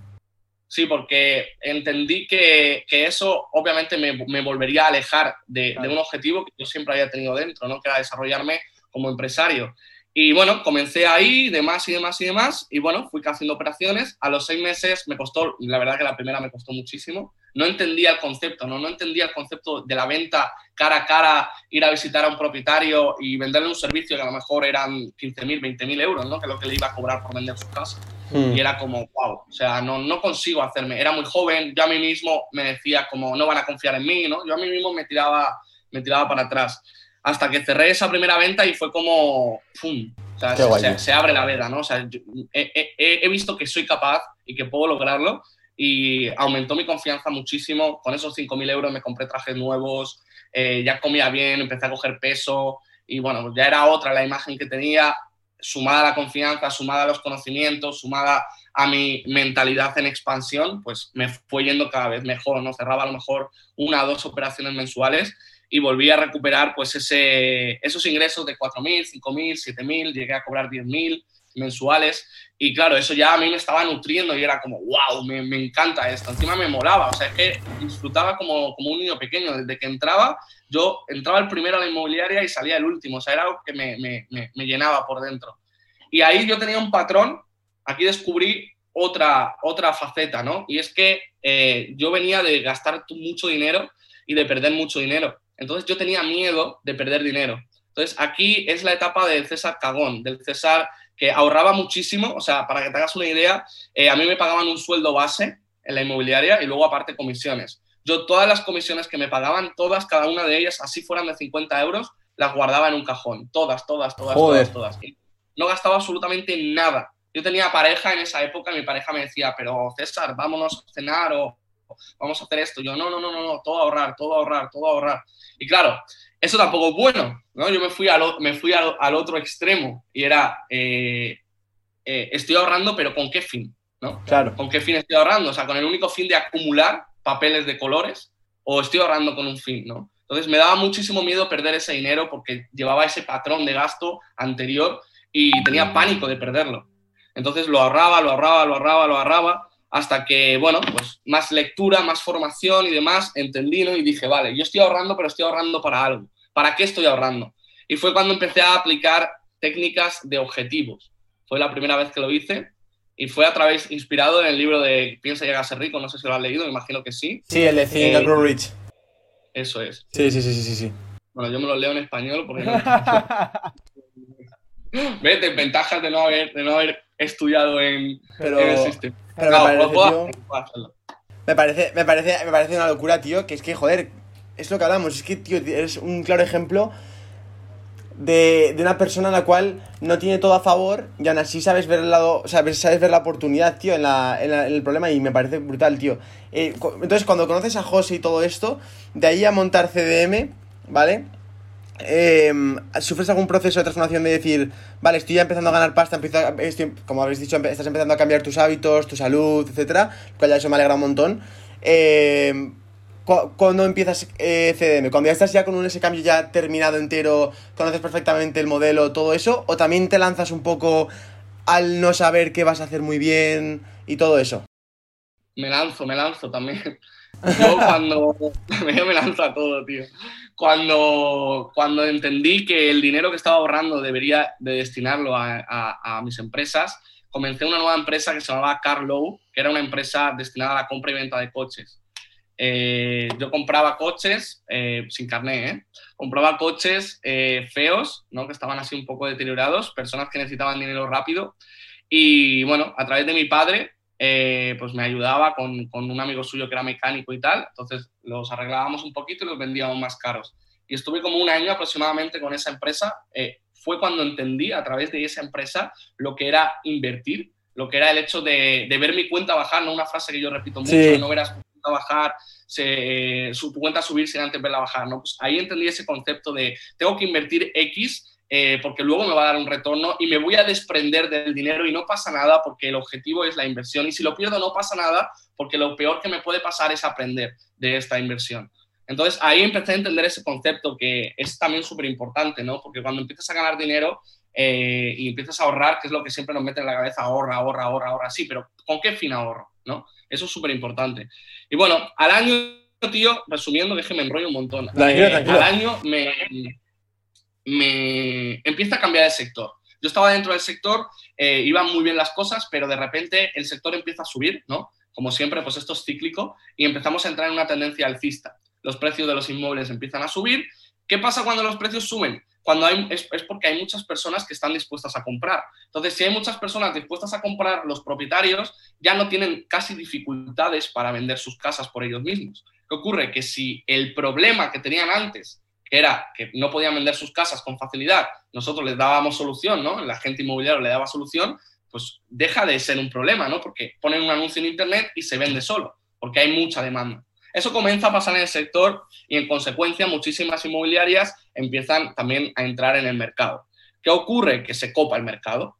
Sí, porque entendí que, que eso obviamente me, me, volvería a alejar de, de, un objetivo que yo siempre había tenido dentro, ¿no? que era desarrollarme como empresario. Y bueno, comencé ahí, demás y demás y demás, y bueno, fui haciendo operaciones. A los seis meses me costó, la verdad que la primera me costó muchísimo. No entendía el concepto, ¿no? No entendía el concepto de la venta cara a cara, ir a visitar a un propietario y venderle un servicio que a lo mejor eran 15.000, 20.000 euros, ¿no? Que es lo que le iba a cobrar por vender su casa. Hmm. Y era como, wow, o sea, no, no consigo hacerme. Era muy joven, yo a mí mismo me decía como, no van a confiar en mí, ¿no? Yo a mí mismo me tiraba, me tiraba para atrás hasta que cerré esa primera venta y fue como, ¡pum! O sea, se, se, abre la veda, ¿no? O sea, he, he, he, visto que soy capaz y que puedo lograrlo y aumentó mi confianza muchísimo. Con esos 5.000 euros me compré trajes nuevos, eh, ya comía bien, empecé a coger peso y bueno, ya era otra la imagen que tenía, sumada a la confianza, sumada a los conocimientos, sumada a mi mentalidad en expansión, pues me fue yendo cada vez mejor, ¿no? Cerraba a lo mejor una o dos operaciones mensuales y volví a recuperar pues ese, esos ingresos de 4.000, 5.000, 7.000, llegué a cobrar 10.000 mensuales y claro, eso ya a mí me estaba nutriendo y era como, wow, me, me, encanta esto, encima me molaba, o sea, es que disfrutaba como, como un niño pequeño, desde que entraba, yo entraba el primero a la inmobiliaria y salía el último, o sea, era algo que me, me, me llenaba por dentro. Y ahí yo tenía un patrón, aquí descubrí otra, otra faceta, ¿no? Y es que eh, yo venía de gastar mucho dinero y de perder mucho dinero. Entonces yo tenía miedo de perder dinero. Entonces aquí es la etapa del César cagón, del César que ahorraba muchísimo. O sea, para que te hagas una idea, eh, a mí me pagaban un sueldo base en la inmobiliaria y luego aparte comisiones. Yo todas las comisiones que me pagaban, todas, cada una de ellas, así fueran de 50 euros, las guardaba en un cajón. Todas, todas, todas, todas, todas. no gastaba absolutamente nada. Yo tenía pareja en esa época, mi pareja me decía, pero César, vámonos a cenar o vamos a hacer esto. Yo, no, no, no, no, no, todo ahorrar, todo ahorrar, todo ahorrar. Y claro, eso tampoco es bueno, ¿no? Yo me fui al, me fui al, al otro extremo y era, eh, eh, estoy ahorrando, pero ¿con qué fin? ¿no? Claro. ¿Con qué fin estoy ahorrando? O sea, con el único fin de acumular papeles de colores o estoy ahorrando con un fin, ¿no? Entonces me daba muchísimo miedo perder ese dinero porque llevaba ese patrón de gasto anterior y tenía pánico de perderlo. Entonces lo ahorraba, lo ahorraba, lo ahorraba, lo ahorraba hasta que, bueno, pues más lectura, más formación y demás, entendí ¿no? y dije, vale, yo estoy ahorrando, pero estoy ahorrando para algo. ¿Para qué estoy ahorrando? Y fue cuando empecé a aplicar técnicas de objetivos. Fue la primera vez que lo hice y fue a través, inspirado en el libro de Piensa y a ser rico, no sé si lo has leído, me imagino que sí. Sí, el de Think eh, Grow Rich. Eso es. Sí, sí, sí, sí, sí. Bueno, yo me los leo en español porque no... ¿Ves? Desventajas de no haber, de no haber estudiado en, Pero- en el sistema. pero No, me parece, puedo tío- puedo. Me parece, me, parece, me parece una locura, tío, que es que, joder, es lo que hablamos, es que, tío, eres un claro ejemplo de, de una persona en la cual no tiene todo a favor y aún así sabes ver el lado, o sea, ves- sabes ver la oportunidad, tío, en, la, en, la- en el problema y me parece brutal, tío. Eh, entonces, cuando conoces a José y todo esto, de ahí a montar CDM, ¿vale? Eh, ¿Sufres algún proceso de transformación de decir, vale, estoy ya empezando a ganar pasta, empiezo a- como habéis dicho, estás empezando a cambiar tus hábitos, tu salud, etcétera, lo ya eso me alegra un montón. Eh, cu- ¿Cuándo empiezas eh, CDM? ¿Cuando ya estás ya con ese cambio ya terminado entero, conoces perfectamente el modelo, todo eso? ¿O también te lanzas un poco al no saber qué vas a hacer muy bien y todo eso? Me lanzo, me lanzo también. Yo cuando... me lanzo a todo, tío. Cuando, cuando entendí que el dinero que estaba ahorrando debería de destinarlo a, a- a mis empresas, comencé una nueva empresa que se llamaba Carlow, que era una empresa destinada a la compra y venta de coches. Eh, yo compraba coches eh, sin carné, ¿eh? compraba coches eh, feos, ¿no? que estaban así un poco deteriorados, personas que necesitaban dinero rápido. Y bueno, a través de mi padre, eh, pues me ayudaba con, con un amigo suyo que era mecánico y tal. Entonces los arreglábamos un poquito y los vendíamos más caros. Y estuve como un año aproximadamente con esa empresa. Eh, fue cuando entendí a través de esa empresa lo que era invertir, lo que era el hecho de, de ver mi cuenta bajar, no una frase que yo repito mucho, Sí. no verás tu cuenta bajar, se, su, tu cuenta subir sin antes verla bajar. ¿no? Pues ahí entendí ese concepto de tengo que invertir X eh, porque luego me va a dar un retorno y me voy a desprender del dinero y no pasa nada porque el objetivo es la inversión y si lo pierdo no pasa nada porque lo peor que me puede pasar es aprender de esta inversión. Entonces ahí empecé a entender ese concepto que es también súper importante, ¿no? Porque cuando empiezas a ganar dinero eh, y empiezas a ahorrar, que es lo que siempre nos mete en la cabeza, ahorra, ahorra, ahorra, ahorra, sí, pero ¿con qué fin ahorro? ¿no? Eso es súper importante. Y bueno, al año, tío, resumiendo, que me enrollo un montón. Eh. Al año me, me empieza a cambiar el sector. Yo estaba dentro del sector, eh, iban muy bien las cosas, pero de repente el sector empieza a subir, ¿no? Como siempre, pues esto es cíclico y empezamos a entrar en una tendencia alcista. Los precios de los inmuebles empiezan a subir. ¿Qué pasa cuando los precios suben? Cuando hay, es, es porque hay muchas personas que están dispuestas a comprar. Entonces, si hay muchas personas dispuestas a comprar, los propietarios ya no tienen casi dificultades para vender sus casas por ellos mismos. ¿Qué ocurre? Que si el problema que tenían antes, que era que no podían vender sus casas con facilidad, nosotros les dábamos solución, ¿no? El agente inmobiliario le daba solución, pues deja de ser un problema, ¿no? Porque ponen un anuncio en Internet y se vende solo, porque hay mucha demanda. Eso comienza a pasar en el sector y en consecuencia muchísimas inmobiliarias empiezan también a entrar en el mercado. ¿Qué ocurre? Que se copa el mercado.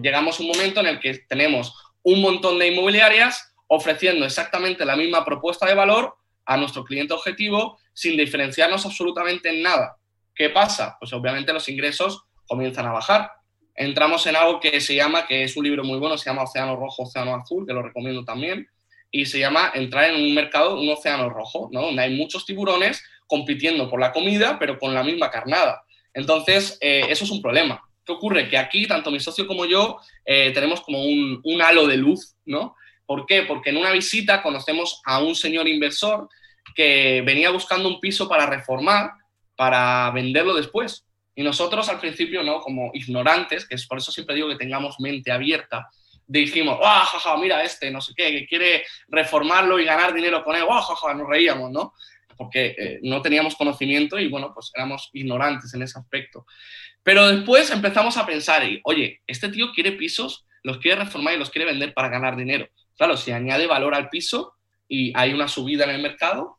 Llegamos a un momento en el que tenemos un montón de inmobiliarias ofreciendo exactamente la misma propuesta de valor a nuestro cliente objetivo sin diferenciarnos absolutamente en nada. ¿Qué pasa? Pues obviamente los ingresos comienzan a bajar. Entramos en algo que se llama, que es un libro muy bueno, se llama Océano Rojo, Océano Azul, que lo recomiendo también, y se llama entrar en un mercado, un océano rojo, ¿no? donde hay muchos tiburones compitiendo por la comida, pero con la misma carnada. Entonces, eh, eso es un problema. ¿Qué ocurre? Que aquí, tanto mi socio como yo, eh, tenemos como un, un halo de luz, ¿no? ¿Por qué? Porque en una visita conocemos a un señor inversor que venía buscando un piso para reformar, para venderlo después. Y nosotros al principio, ¿no? Como ignorantes, que es por eso siempre digo que tengamos mente abierta, dijimos, ¡ah, jaja, mira este, no sé qué, que quiere reformarlo y ganar dinero con él! ¡ah, jaja! Nos reíamos, ¿no? Porque eh, no teníamos conocimiento y, bueno, pues éramos ignorantes en ese aspecto. Pero después empezamos a pensar, y, oye, este tío quiere pisos, los quiere reformar y los quiere vender para ganar dinero. Claro, si añade valor al piso y hay una subida en el mercado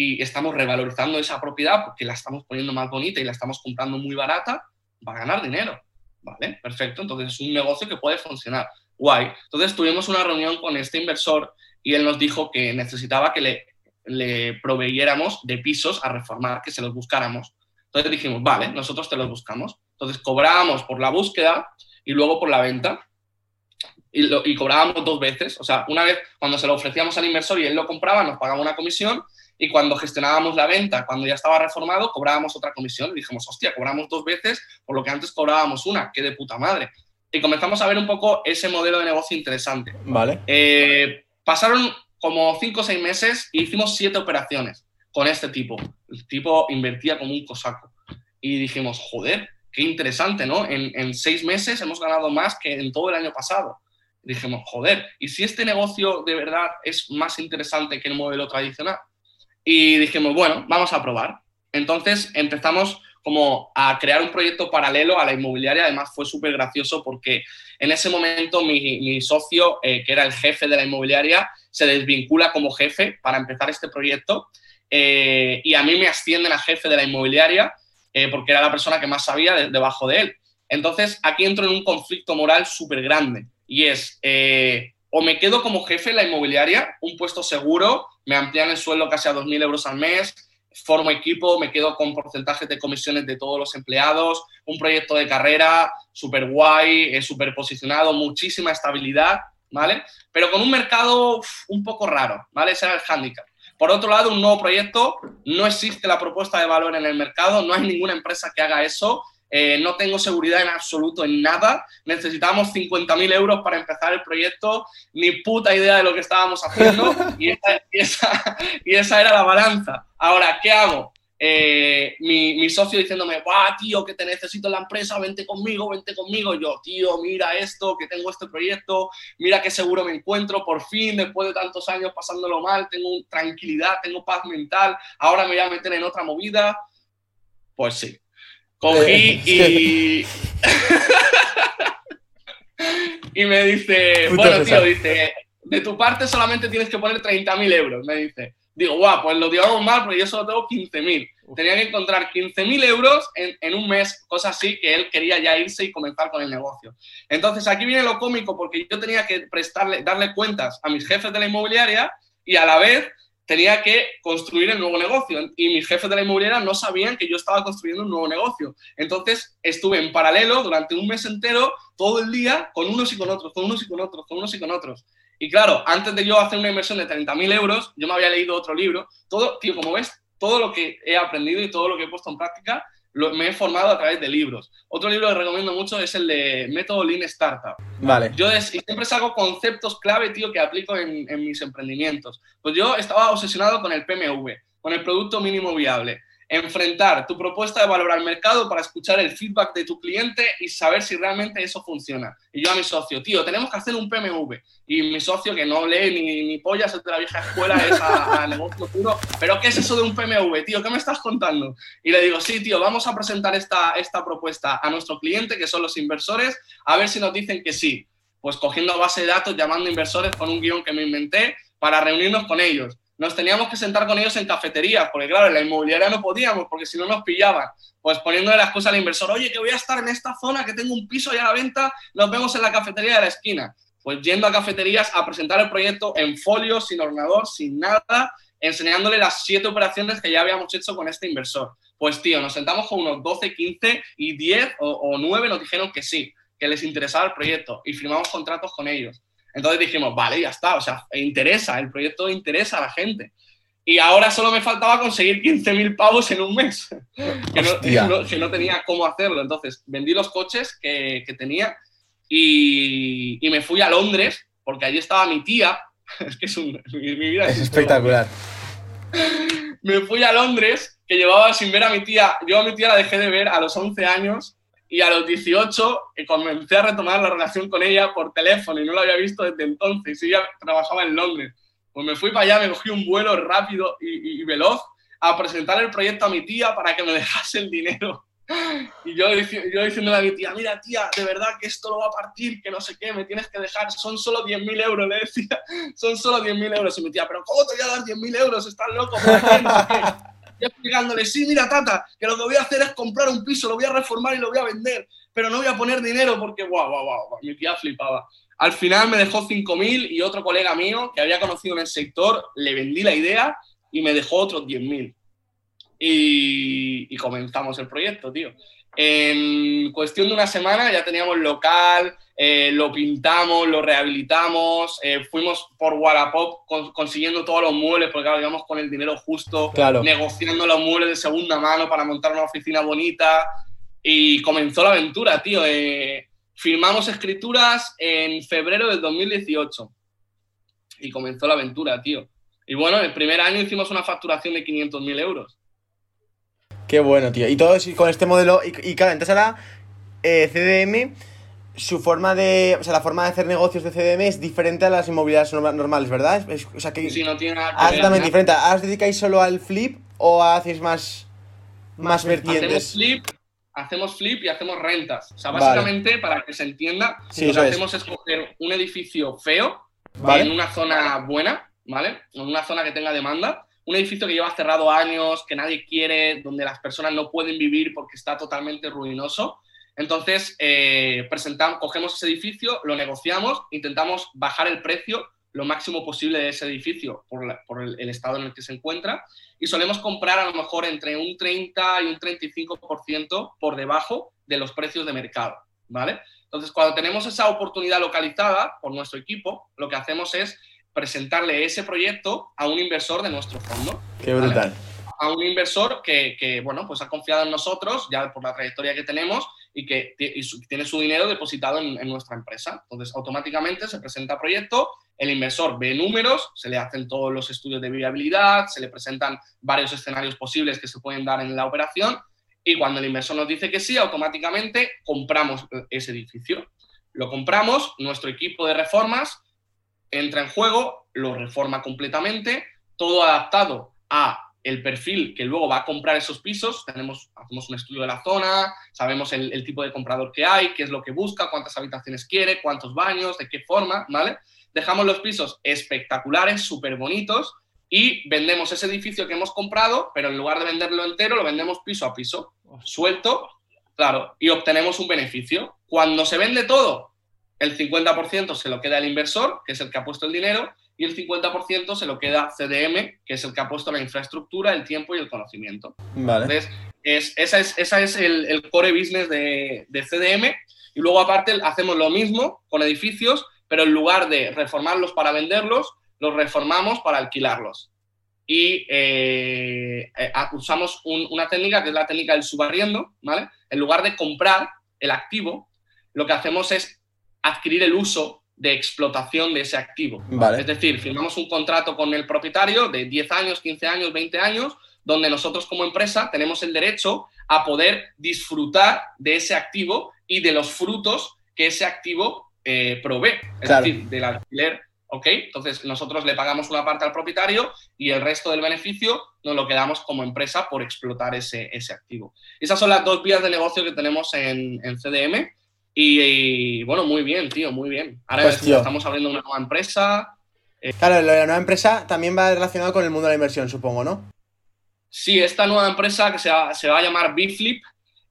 y estamos revalorizando esa propiedad porque la estamos poniendo más bonita y la estamos comprando muy barata, va a ganar dinero. ¿Vale? Perfecto. Entonces es un negocio que puede funcionar. Guay. Entonces tuvimos una reunión con este inversor y él nos dijo que necesitaba que le, le proveyéramos de pisos a reformar, que se los buscáramos. Entonces dijimos, vale, nosotros te los buscamos. Entonces cobrábamos por la búsqueda y luego por la venta. Y, lo, y, cobrábamos dos veces. O sea, una vez cuando se lo ofrecíamos al inversor y él lo compraba, nos pagaba una comisión. Y cuando gestionábamos la venta, cuando ya estaba reformado, cobrábamos otra comisión. Y dijimos, hostia, cobramos dos veces por lo que antes cobrábamos una. ¡Qué de puta madre! Y comenzamos a ver un poco ese modelo de negocio interesante. Vale. Eh, pasaron como cinco o seis meses y hicimos siete operaciones. con este tipo. El tipo invertía como un cosaco. Y dijimos, joder, qué interesante, ¿no? En, en seis meses hemos ganado más que en todo el año pasado. dijimos, joder, ¿y si este negocio de verdad es más interesante que el modelo tradicional? Y dijimos, bueno, vamos a probar. Entonces empezamos como a crear un proyecto paralelo a la inmobiliaria. Además fue súper gracioso porque en ese momento mi, mi socio, eh, que era el jefe de la inmobiliaria, se desvincula como jefe para empezar este proyecto eh, y a mí me ascienden a jefe de la inmobiliaria eh, porque era la persona que más sabía debajo de él. Entonces aquí entro en un conflicto moral súper grande y es o me quedo como jefe en la inmobiliaria, un puesto seguro, me amplían el sueldo casi a 2.000 euros al mes, formo equipo, me quedo con porcentajes de comisiones de todos los empleados, un proyecto de carrera súper guay, eh, súper posicionado, muchísima estabilidad, ¿vale? Pero con un mercado un poco raro, ¿vale? Ese era el hándicap. Por otro lado, un nuevo proyecto, no existe la propuesta de valor en el mercado, no hay ninguna empresa que haga eso, eh, no tengo seguridad en absoluto en nada, necesitábamos 50.000 euros para empezar el proyecto, ni puta idea de lo que estábamos haciendo y esa, y esa, era la balanza. Ahora, ¿qué hago? Eh, mi, mi, socio diciéndome, ¡guau, tío, que te necesito en la empresa, vente conmigo, vente conmigo. yo, tío, mira esto, que tengo este proyecto, mira qué seguro me encuentro, por fin, después de tantos años pasándolo mal, tengo tranquilidad, tengo paz mental, ahora me voy a meter en otra movida. Pues sí, Cogí y. y me dice, bueno, tío, dice, de tu parte solamente tienes que poner 30.000 euros, me dice. Digo, guau, pues lo digamos mal porque yo solo tengo 15.000. Tenía que encontrar 15.000 euros en, en, un mes, cosa así que él quería ya irse y comenzar con el negocio. Entonces aquí viene lo cómico porque yo tenía que prestarle, darle cuentas a mis jefes de la inmobiliaria y a la vez tenía que construir el nuevo negocio y mis jefes de la inmobiliaria no sabían que yo estaba construyendo un nuevo negocio. Entonces estuve en paralelo durante un mes entero, todo el día, con unos y con otros, con unos y con otros, con unos y con otros. Y claro, antes de yo hacer una inversión de 30.000 euros, yo me había leído otro libro. Todo, tío, como ves, todo lo que he aprendido y todo lo que he puesto en práctica me he formado a través de libros. Otro libro que recomiendo mucho es el de Método Lean Startup. Vale. Yo siempre saco conceptos clave, tío, que aplico en, en mis emprendimientos. Pues yo estaba obsesionado con el PMV, con el Producto Mínimo Viable enfrentar tu propuesta de valor al mercado para escuchar el feedback de tu cliente y saber si realmente eso funciona. Y yo a mi socio, tío, tenemos que hacer un PMV. Y mi socio, que no lee ni, ni pollas, es de la vieja escuela, es a, negocio puro. ¿Pero qué es eso de un PMV, tío? ¿Qué me estás contando? Y le digo, sí, tío, vamos a presentar esta, esta propuesta a nuestro cliente, que son los inversores, a ver si nos dicen que sí. Pues cogiendo base de datos, llamando inversores con un guion que me inventé para reunirnos con ellos nos teníamos que sentar con ellos en cafeterías, porque claro, en la inmobiliaria no podíamos, porque si no nos pillaban. Pues poniéndole las cosas al inversor, oye, que voy a estar en esta zona, que tengo un piso ya a la venta, nos vemos en la cafetería de la esquina. Pues yendo a cafeterías a presentar el proyecto en folio, sin ordenador, sin nada, enseñándole las siete operaciones que ya habíamos hecho con este inversor. Pues tío, nos sentamos con unos 12, 15 y 10 o, o 9 nos dijeron que sí, que les interesaba el proyecto y firmamos contratos con ellos. Entonces dijimos, vale, ya está, o sea, interesa, el proyecto interesa a la gente. Y ahora solo me faltaba conseguir 15.000 pavos en un mes, que no, tenía cómo hacerlo. Entonces vendí los coches que, tenía y, me fui a Londres, porque allí estaba mi tía. Es que es mi, vida es, espectacular. me fui a Londres, que llevaba sin ver a mi tía. Yo a mi tía la dejé de ver a los 11 años y a los 18 eh, comencé a retomar la relación con ella por teléfono y no la había visto desde entonces. Y ella trabajaba en Londres. Pues me fui para allá, me cogí un vuelo rápido y, veloz a presentar el proyecto a mi tía para que me dejase el dinero. Y yo, yo diciéndole a mi tía, mira tía, de verdad que esto lo va a partir, que no sé qué, me tienes que dejar, son solo 10.000 euros, le decía, son solo 10.000 euros. Y mi tía, pero ¿cómo te voy a dar 10.000 euros? Estás loco, ¿para qué? No sé qué yo explicándole, sí, mira, tata, que lo que voy a hacer es comprar un piso, lo voy a reformar y lo voy a vender, pero no voy a poner dinero porque, guau, guau, guau, mi tía flipaba. Al final me dejó 5.000 y otro colega mío que había conocido en el sector, le vendí la idea y me dejó otros 10.000. Y, y comenzamos el proyecto, tío. En cuestión de una semana ya teníamos local, eh, lo pintamos, lo rehabilitamos, eh, fuimos por Wallapop consiguiendo todos los muebles, porque claro, íbamos con el dinero justo, negociando los muebles de segunda mano para montar una oficina bonita y comenzó la aventura, tío. Eh, firmamos escrituras en febrero del 2018 y comenzó la aventura, tío. Y bueno, el primer año hicimos una facturación de 500.000 euros. Qué bueno, tío. Y todo con este modelo. Y, claro, entonces ahora eh, CDM, su forma de. O sea, la forma de hacer negocios de CDM es diferente a las inmobiliarias normales, ¿verdad? o sea, que. Sí, no tiene nada que ver. diferente. ¿Os dedicáis solo al flip o hacéis más. más vertientes? Hacemos flip, hacemos flip y hacemos rentas. O sea, básicamente, para que se entienda, lo que hacemos es. coger un edificio feo en una zona buena ¿vale? En una zona que tenga demanda, un edificio que lleva cerrado años, que nadie quiere, donde las personas no pueden vivir porque está totalmente ruinoso. Entonces, eh, presentamos, cogemos ese edificio, lo negociamos, intentamos bajar el precio lo máximo posible de ese edificio por, el, el, estado en el que se encuentra y solemos comprar a lo mejor entre un 30 y un 35% por debajo de los precios de mercado, ¿vale? Entonces, cuando tenemos esa oportunidad localizada por nuestro equipo, lo que hacemos es presentarle ese proyecto a un inversor de nuestro fondo. Qué brutal. A un inversor que, bueno, pues ha confiado en nosotros, ya por la trayectoria que tenemos, y que tiene su dinero depositado en, nuestra empresa. Entonces, automáticamente se presenta proyecto, el inversor ve números, se le hacen todos los estudios de viabilidad, se le presentan varios escenarios posibles que se pueden dar en la operación, y cuando el inversor nos dice que sí, automáticamente compramos ese edificio. Lo compramos, nuestro equipo de reformas entra en juego, lo reforma completamente, todo adaptado a el perfil que luego va a comprar esos pisos. Tenemos, hacemos un estudio de la zona, sabemos el, tipo de comprador que hay, qué es lo que busca, cuántas habitaciones quiere, cuántos baños, de qué forma, ¿vale? Dejamos los pisos espectaculares, súper bonitos y vendemos ese edificio que hemos comprado, pero en lugar de venderlo entero, lo vendemos piso a piso, suelto, claro, y obtenemos un beneficio. Cuando se vende todo, el 50% se lo queda el inversor, que es el que ha puesto el dinero, y el 50% se lo queda CDM, que es el que ha puesto la infraestructura, el tiempo y el conocimiento. Entonces, es, esa es, esa es el, core business de, CDM. Y luego, aparte, hacemos lo mismo con edificios, pero en lugar de reformarlos para venderlos, los reformamos para alquilarlos. Y eh, eh, usamos una técnica que es la técnica del subarriendo, ¿vale? En lugar de comprar el activo, lo que hacemos es adquirir el uso de explotación de ese activo. Es decir, firmamos un contrato con el propietario de 10 años, 15 años, 20 años, donde nosotros como empresa tenemos el derecho a poder disfrutar de ese activo y de los frutos que ese activo eh, provee, es decir, del alquiler. ¿Ok? Entonces nosotros le pagamos una parte al propietario y el resto del beneficio nos lo quedamos como empresa por explotar ese, ese activo. Esas son las dos vías de negocio que tenemos en, en CDM y, bueno, muy bien, tío, muy bien. Ahora pues, estamos abriendo una nueva empresa. Eh, claro, la nueva empresa también va relacionado con el mundo de la inversión, supongo, ¿no? Sí, esta nueva empresa que se va, a llamar Biflip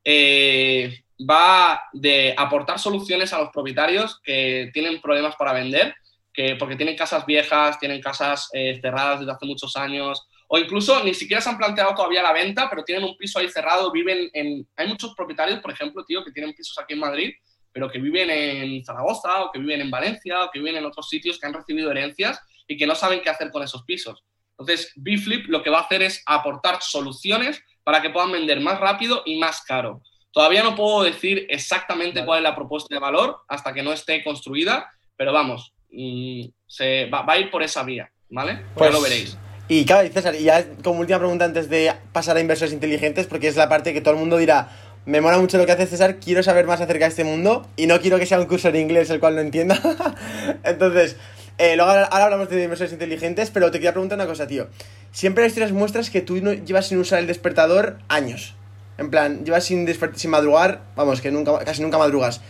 eh, va de aportar soluciones a los propietarios que tienen problemas para vender, que, porque tienen casas viejas, tienen casas eh, cerradas desde hace muchos años, o incluso ni siquiera se han planteado todavía la venta, pero tienen un piso ahí cerrado, viven en... Hay muchos propietarios, por ejemplo, tío, que tienen pisos aquí en Madrid pero que viven en Zaragoza o que viven en Valencia o que viven en otros sitios que han recibido herencias y que no saben qué hacer con esos pisos. Entonces, Bflip lo que va a hacer es aportar soluciones para que puedan vender más rápido y más caro. Todavía no puedo decir exactamente cuál es la propuesta de valor hasta que no esté construida, pero vamos, mm, se va, a ir por esa vía, ¿vale? Pues, lo veréis. Y claro, César, y ya como última pregunta antes de pasar a inversores inteligentes, porque es la parte que todo el mundo dirá, me mola mucho lo que hace César, quiero saber más acerca de este mundo y no quiero que sea un curso en inglés el cual no entienda. Entonces, eh, luego ahora, hablamos de inversores inteligentes, pero te quería preguntar una cosa, tío. Siempre las historias muestras que tú llevas sin usar el despertador años. En plan, llevas sin, sin madrugar, vamos, que nunca, casi nunca madrugas.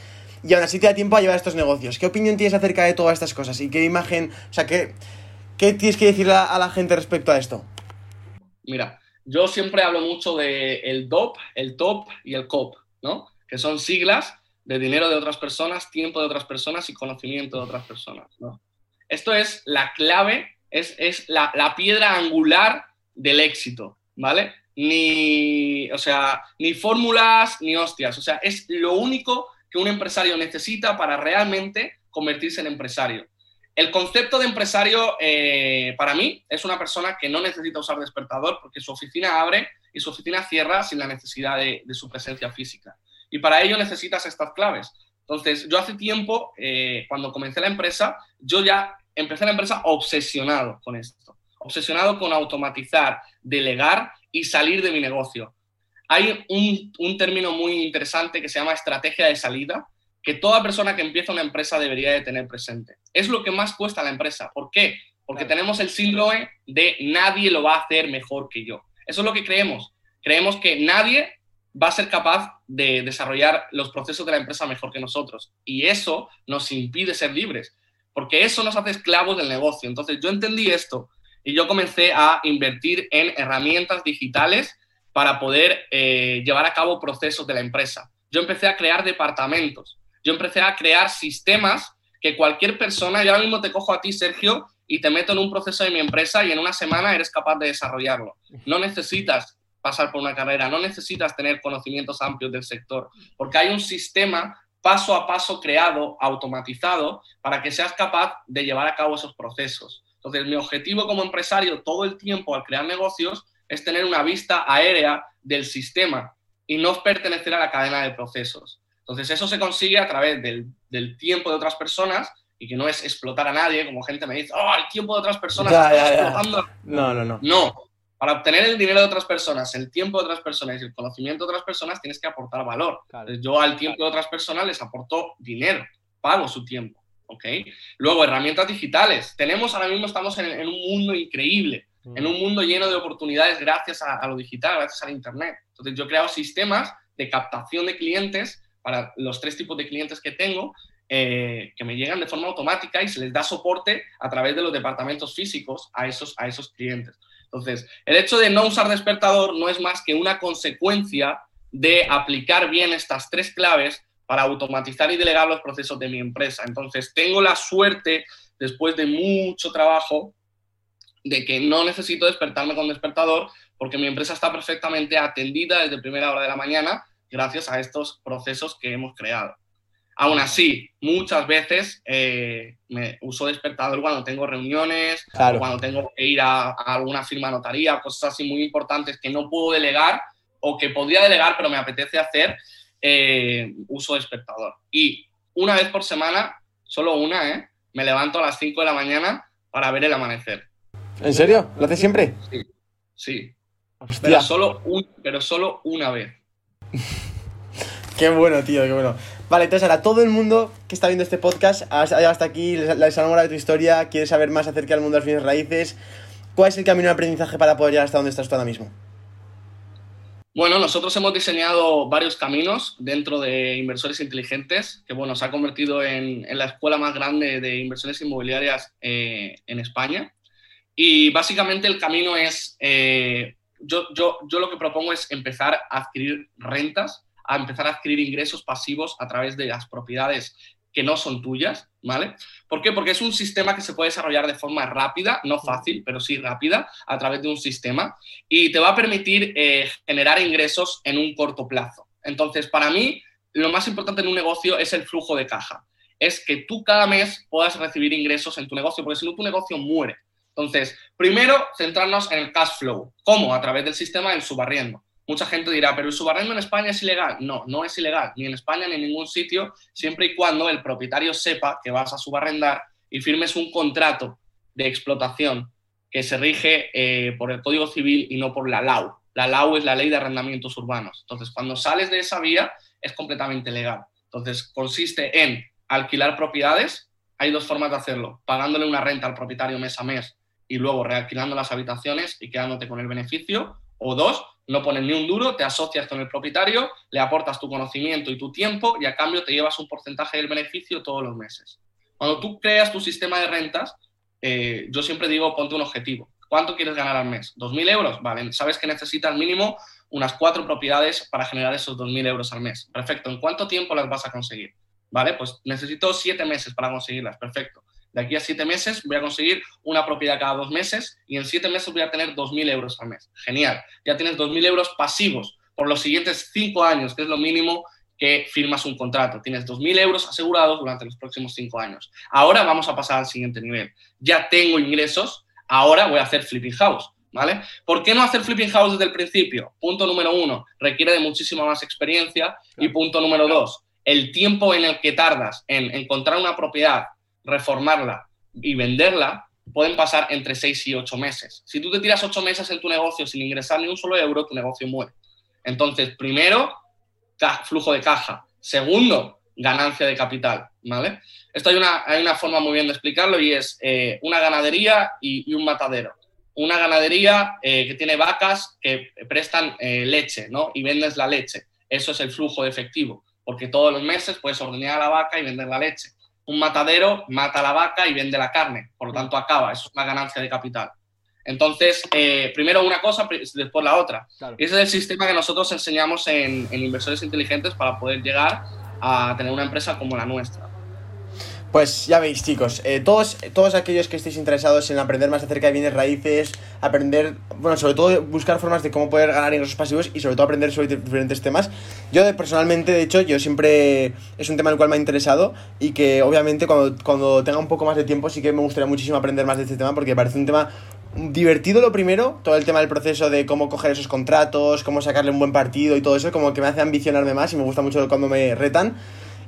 Y aún así te da tiempo a llevar estos negocios. ¿Qué opinión tienes acerca de todas estas cosas? ¿Y qué imagen, o sea, qué, qué tienes que decirle a la gente respecto a esto? Mira, yo siempre hablo mucho de el DOP, el TOP y el COP, ¿no? Que son siglas de dinero de otras personas, tiempo de otras personas y conocimiento de otras personas. Esto es la clave, es, es la, la, piedra angular del éxito, ¿vale? Ni, o sea, ni fórmulas ni hostias, o sea, es lo único que un empresario necesita para realmente convertirse en empresario. El concepto de empresario, eh, para mí, es una persona que no necesita usar despertador porque su oficina abre y su oficina cierra sin la necesidad de, su presencia física. Y para ello necesitas estas claves. Entonces, yo hace tiempo, eh, cuando comencé la empresa, yo ya empecé la empresa obsesionado con esto. obsesionado con automatizar, delegar y salir de mi negocio. Hay un, un término muy interesante que se llama estrategia de salida, que toda persona que empieza una empresa debería de tener presente. Es lo que más cuesta a la empresa. ¿Por qué? Porque tenemos el síndrome de nadie lo va a hacer mejor que yo. Eso es lo que creemos. Creemos que nadie va a ser capaz de desarrollar los procesos de la empresa mejor que nosotros. Y eso nos impide ser libres, porque eso nos hace esclavos del negocio. Entonces yo entendí esto y yo comencé a invertir en herramientas digitales para poder eh, llevar a cabo procesos de la empresa. Yo empecé a crear departamentos, yo empecé a crear sistemas que cualquier persona, yo ahora mismo te cojo a ti, Sergio, y te meto en un proceso de mi empresa y en una semana eres capaz de desarrollarlo. No necesitas pasar por una carrera, no necesitas tener conocimientos amplios del sector, porque hay un sistema paso a paso creado, automatizado, para que seas capaz de llevar a cabo esos procesos. Entonces, mi objetivo como empresario todo el tiempo al crear negocios es tener una vista aérea del sistema y no pertenecer a la cadena de procesos. Entonces, eso se consigue a través del, del tiempo de otras personas y que no es explotar a nadie, como gente me dice, oh, el tiempo de otras personas está explotando. No, no, no. No, para obtener el dinero de otras personas, el tiempo de otras personas y el conocimiento de otras personas, tienes que aportar valor. Yo al tiempo de otras personas les aporto dinero, pago su tiempo. ¿ok? Luego, herramientas digitales. Tenemos ahora mismo, estamos en, un mundo increíble, en un mundo lleno de oportunidades gracias a, lo digital, gracias al Internet. Entonces, yo he creado sistemas de captación de clientes para los tres tipos de clientes que tengo, eh, que me llegan de forma automática y se les da soporte a través de los departamentos físicos a esos, a esos clientes. Entonces, el hecho de no usar despertador no es más que una consecuencia de aplicar bien estas tres claves para automatizar y delegar los procesos de mi empresa. Entonces, tengo la suerte, después de mucho trabajo, de que no necesito despertarme con despertador porque mi empresa está perfectamente atendida desde primera hora de la mañana gracias a estos procesos que hemos creado. Aún así, muchas veces eh, me uso despertador cuando tengo reuniones, cuando tengo que ir a, alguna firma notaría, cosas así muy importantes que no puedo delegar o que podría delegar pero me apetece hacer, eh, uso despertador. Y una vez por semana, solo una, ¿eh? me levanto a las 5 de la mañana para ver el amanecer. ¿En serio? ¿Lo haces siempre? Sí, sí. Pero solo, un, pero solo una vez. Qué bueno, tío, qué bueno. Vale, entonces ahora todo el mundo que está viendo este podcast, hasta aquí, les ha enamorado de tu historia, quiere saber más acerca del mundo de las raíces. ¿Cuál es el camino de aprendizaje para poder llegar hasta donde estás tú ahora mismo? Bueno, nosotros hemos diseñado varios caminos dentro de Inversores Inteligentes, que bueno, se ha convertido en, la escuela más grande de inversiones inmobiliarias eh, en España. Y básicamente el camino es, eh, yo, yo, yo lo que propongo es empezar a adquirir rentas a empezar a adquirir ingresos pasivos a través de las propiedades que no son tuyas, ¿vale? ¿Por qué? Porque es un sistema que se puede desarrollar de forma rápida, no fácil, pero sí rápida, a través de un sistema y te va a permitir eh, generar ingresos en un corto plazo. Entonces, para mí, lo más importante en un negocio es el flujo de caja. Es que tú cada mes puedas recibir ingresos en tu negocio, porque si no, tu negocio muere. Entonces, primero, centrarnos en el cash flow. ¿Cómo? A través del sistema del subarriendo. Mucha gente dirá, pero el subarrendo en España es ilegal. No, no es ilegal, ni en España ni en ningún sitio, siempre y cuando el propietario sepa que vas a subarrendar y firmes un contrato de explotación que se rige eh, por el Código Civil y no por la LAU. La LAU es la Ley de Arrendamientos Urbanos. Entonces, cuando sales de esa vía, es completamente legal. Entonces, consiste en alquilar propiedades. Hay dos formas de hacerlo. Pagándole una renta al propietario mes a mes y luego realquilando las habitaciones y quedándote con el beneficio. O dos, no pones ni un duro, te asocias con el propietario, le aportas tu conocimiento y tu tiempo y a cambio te llevas un porcentaje del beneficio todos los meses. Cuando tú creas tu sistema de rentas, eh, yo siempre digo, ponte un objetivo. ¿Cuánto quieres ganar al mes? ¿2.000 euros? Vale, sabes que necesitas mínimo unas cuatro propiedades para generar esos 2.000 euros al mes. Perfecto. ¿En cuánto tiempo las vas a conseguir? Vale, pues necesito siete meses para conseguirlas. Perfecto de aquí a siete meses voy a conseguir una propiedad cada dos meses y en siete meses voy a tener 2.000 euros al mes. Genial, ya tienes 2.000 euros pasivos por los siguientes cinco años, que es lo mínimo que firmas un contrato. Tienes 2.000 euros asegurados durante los próximos cinco años. Ahora vamos a pasar al siguiente nivel. Ya tengo ingresos, ahora voy a hacer flipping house. ¿Vale? ¿Por qué no hacer flipping house desde el principio? Punto número uno, requiere de muchísima más experiencia. Y punto número dos, el tiempo en el que tardas en encontrar una propiedad reformarla y venderla pueden pasar entre 6 y 8 meses. Si tú te tiras 8 meses en tu negocio sin ingresar ni un solo euro, tu negocio muere. Entonces, primero, flujo de caja. Segundo, ganancia de capital, ¿vale? Esto hay una, hay una forma muy bien de explicarlo y es eh, una ganadería y, un matadero. Una ganadería eh, que tiene vacas que prestan eh, leche, ¿no? Y vendes la leche. Eso es el flujo de efectivo, porque todos los meses puedes ordenar a la vaca y vender la leche. Un matadero mata a la vaca y vende la carne, por lo tanto acaba, eso es una ganancia de capital. Entonces, primero una cosa, después la otra. Ese es el sistema que nosotros enseñamos en, en inversores inteligentes para poder llegar a tener una empresa como la nuestra. Pues ya veis, chicos, eh, todos, todos aquellos que estéis interesados en aprender más acerca de bienes raíces, aprender, bueno, sobre todo buscar formas de cómo poder ganar ingresos pasivos y sobre todo aprender sobre diferentes temas. Yo personalmente, de hecho, yo siempre es un tema el cual me ha interesado y que obviamente cuando, cuando tenga un poco más de tiempo sí que me gustaría muchísimo aprender más de este tema porque me parece un tema divertido lo primero, todo el tema del proceso de cómo coger esos contratos, cómo sacarle un buen partido y todo eso, como que me hace ambicionarme más y me gusta mucho cuando me retan.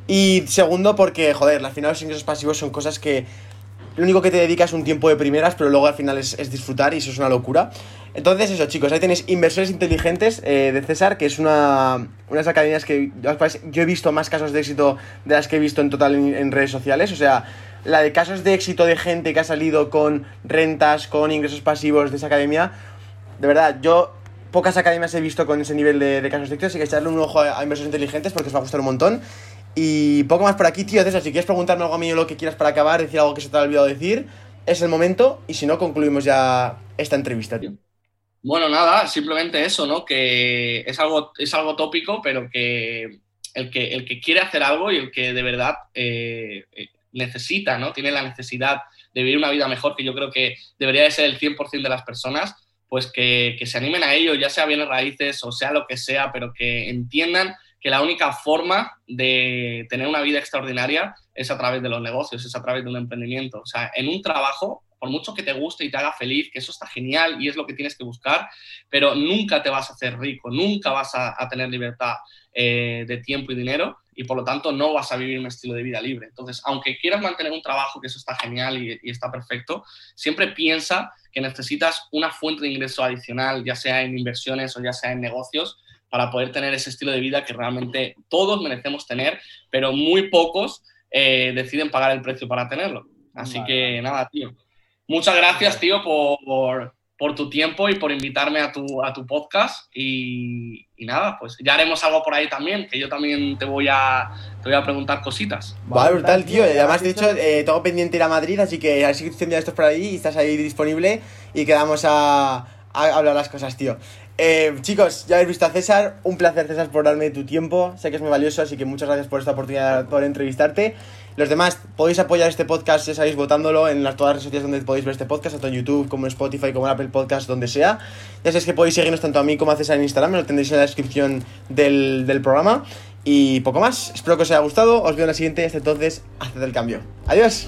Y segundo, porque, joder, al final los ingresos pasivos son cosas que lo único que te dedicas es un tiempo de primeras, pero luego al final es, disfrutar y eso es una locura. Entonces, eso, chicos, ahí tenéis Inversores Inteligentes eh, de César, que es una, unas academias que yo he visto más casos de éxito de las que he visto en total en redes sociales. O sea, la de casos de éxito de gente que ha salido con rentas, con ingresos pasivos de esa academia, de verdad, yo pocas academias he visto con ese nivel de, casos de éxito, así que echarle un ojo a, inversores inteligentes porque os va a gustar un montón. Y poco más por aquí, tío. César, si quieres preguntarme algo a mí o lo que quieras para acabar, decir algo que se te ha olvidado decir, es el momento. Y si no, concluimos ya esta entrevista, tío. Bueno, nada, simplemente eso, ¿no? Que es algo, es algo tópico, pero que el, que el que quiere hacer algo y el que de verdad eh, necesita, ¿no? Tiene la necesidad de vivir una vida mejor, que yo creo que debería de ser el 100% de las personas, pues que, se animen a ello, ya sea bienes raíces o sea lo que sea, pero que entiendan que la única forma de tener una vida extraordinaria es a través de los negocios, es a través de un emprendimiento. O sea, en un trabajo, por mucho que te guste y te haga feliz, que eso está genial y es lo que tienes que buscar, pero nunca te vas a hacer rico, nunca vas a, tener libertad eh, de tiempo y dinero y por lo tanto no vas a vivir un estilo de vida libre. Entonces, aunque quieras mantener un trabajo, que eso está genial y, está perfecto, siempre piensa que necesitas una fuente de ingreso adicional, ya sea en inversiones o ya sea en negocios, para poder tener ese estilo de vida que realmente todos merecemos tener, pero muy pocos eh, deciden pagar el precio para tenerlo. Así que nada, tío. Muchas gracias, tío, por, por tu tiempo y por invitarme a tu, a tu podcast. Y, nada, pues ya haremos algo por ahí también, que yo también te voy a, te voy a preguntar cositas. Vale, brutal, tío. Además, de hecho, eh, tengo pendiente ir a Madrid, así que así que tendría esto por ahí y estás ahí disponible y quedamos a, a hablar las cosas, tío. Eh, chicos, ya habéis visto a César. Un placer, César, por darme tu tiempo. Sé que es muy valioso, así que muchas gracias por esta oportunidad poder entrevistarte. Los demás, podéis apoyar este podcast, ya sabéis, votándolo en las, todas las redes sociales donde podéis ver este podcast, tanto en YouTube como en Spotify, como en Apple Podcast, donde sea. Ya sabéis que podéis seguirnos tanto a mí como a César en Instagram, lo tendréis en la descripción del, del programa. Y poco más, espero que os haya gustado, os veo en la siguiente, hasta entonces, haced el cambio. Adiós.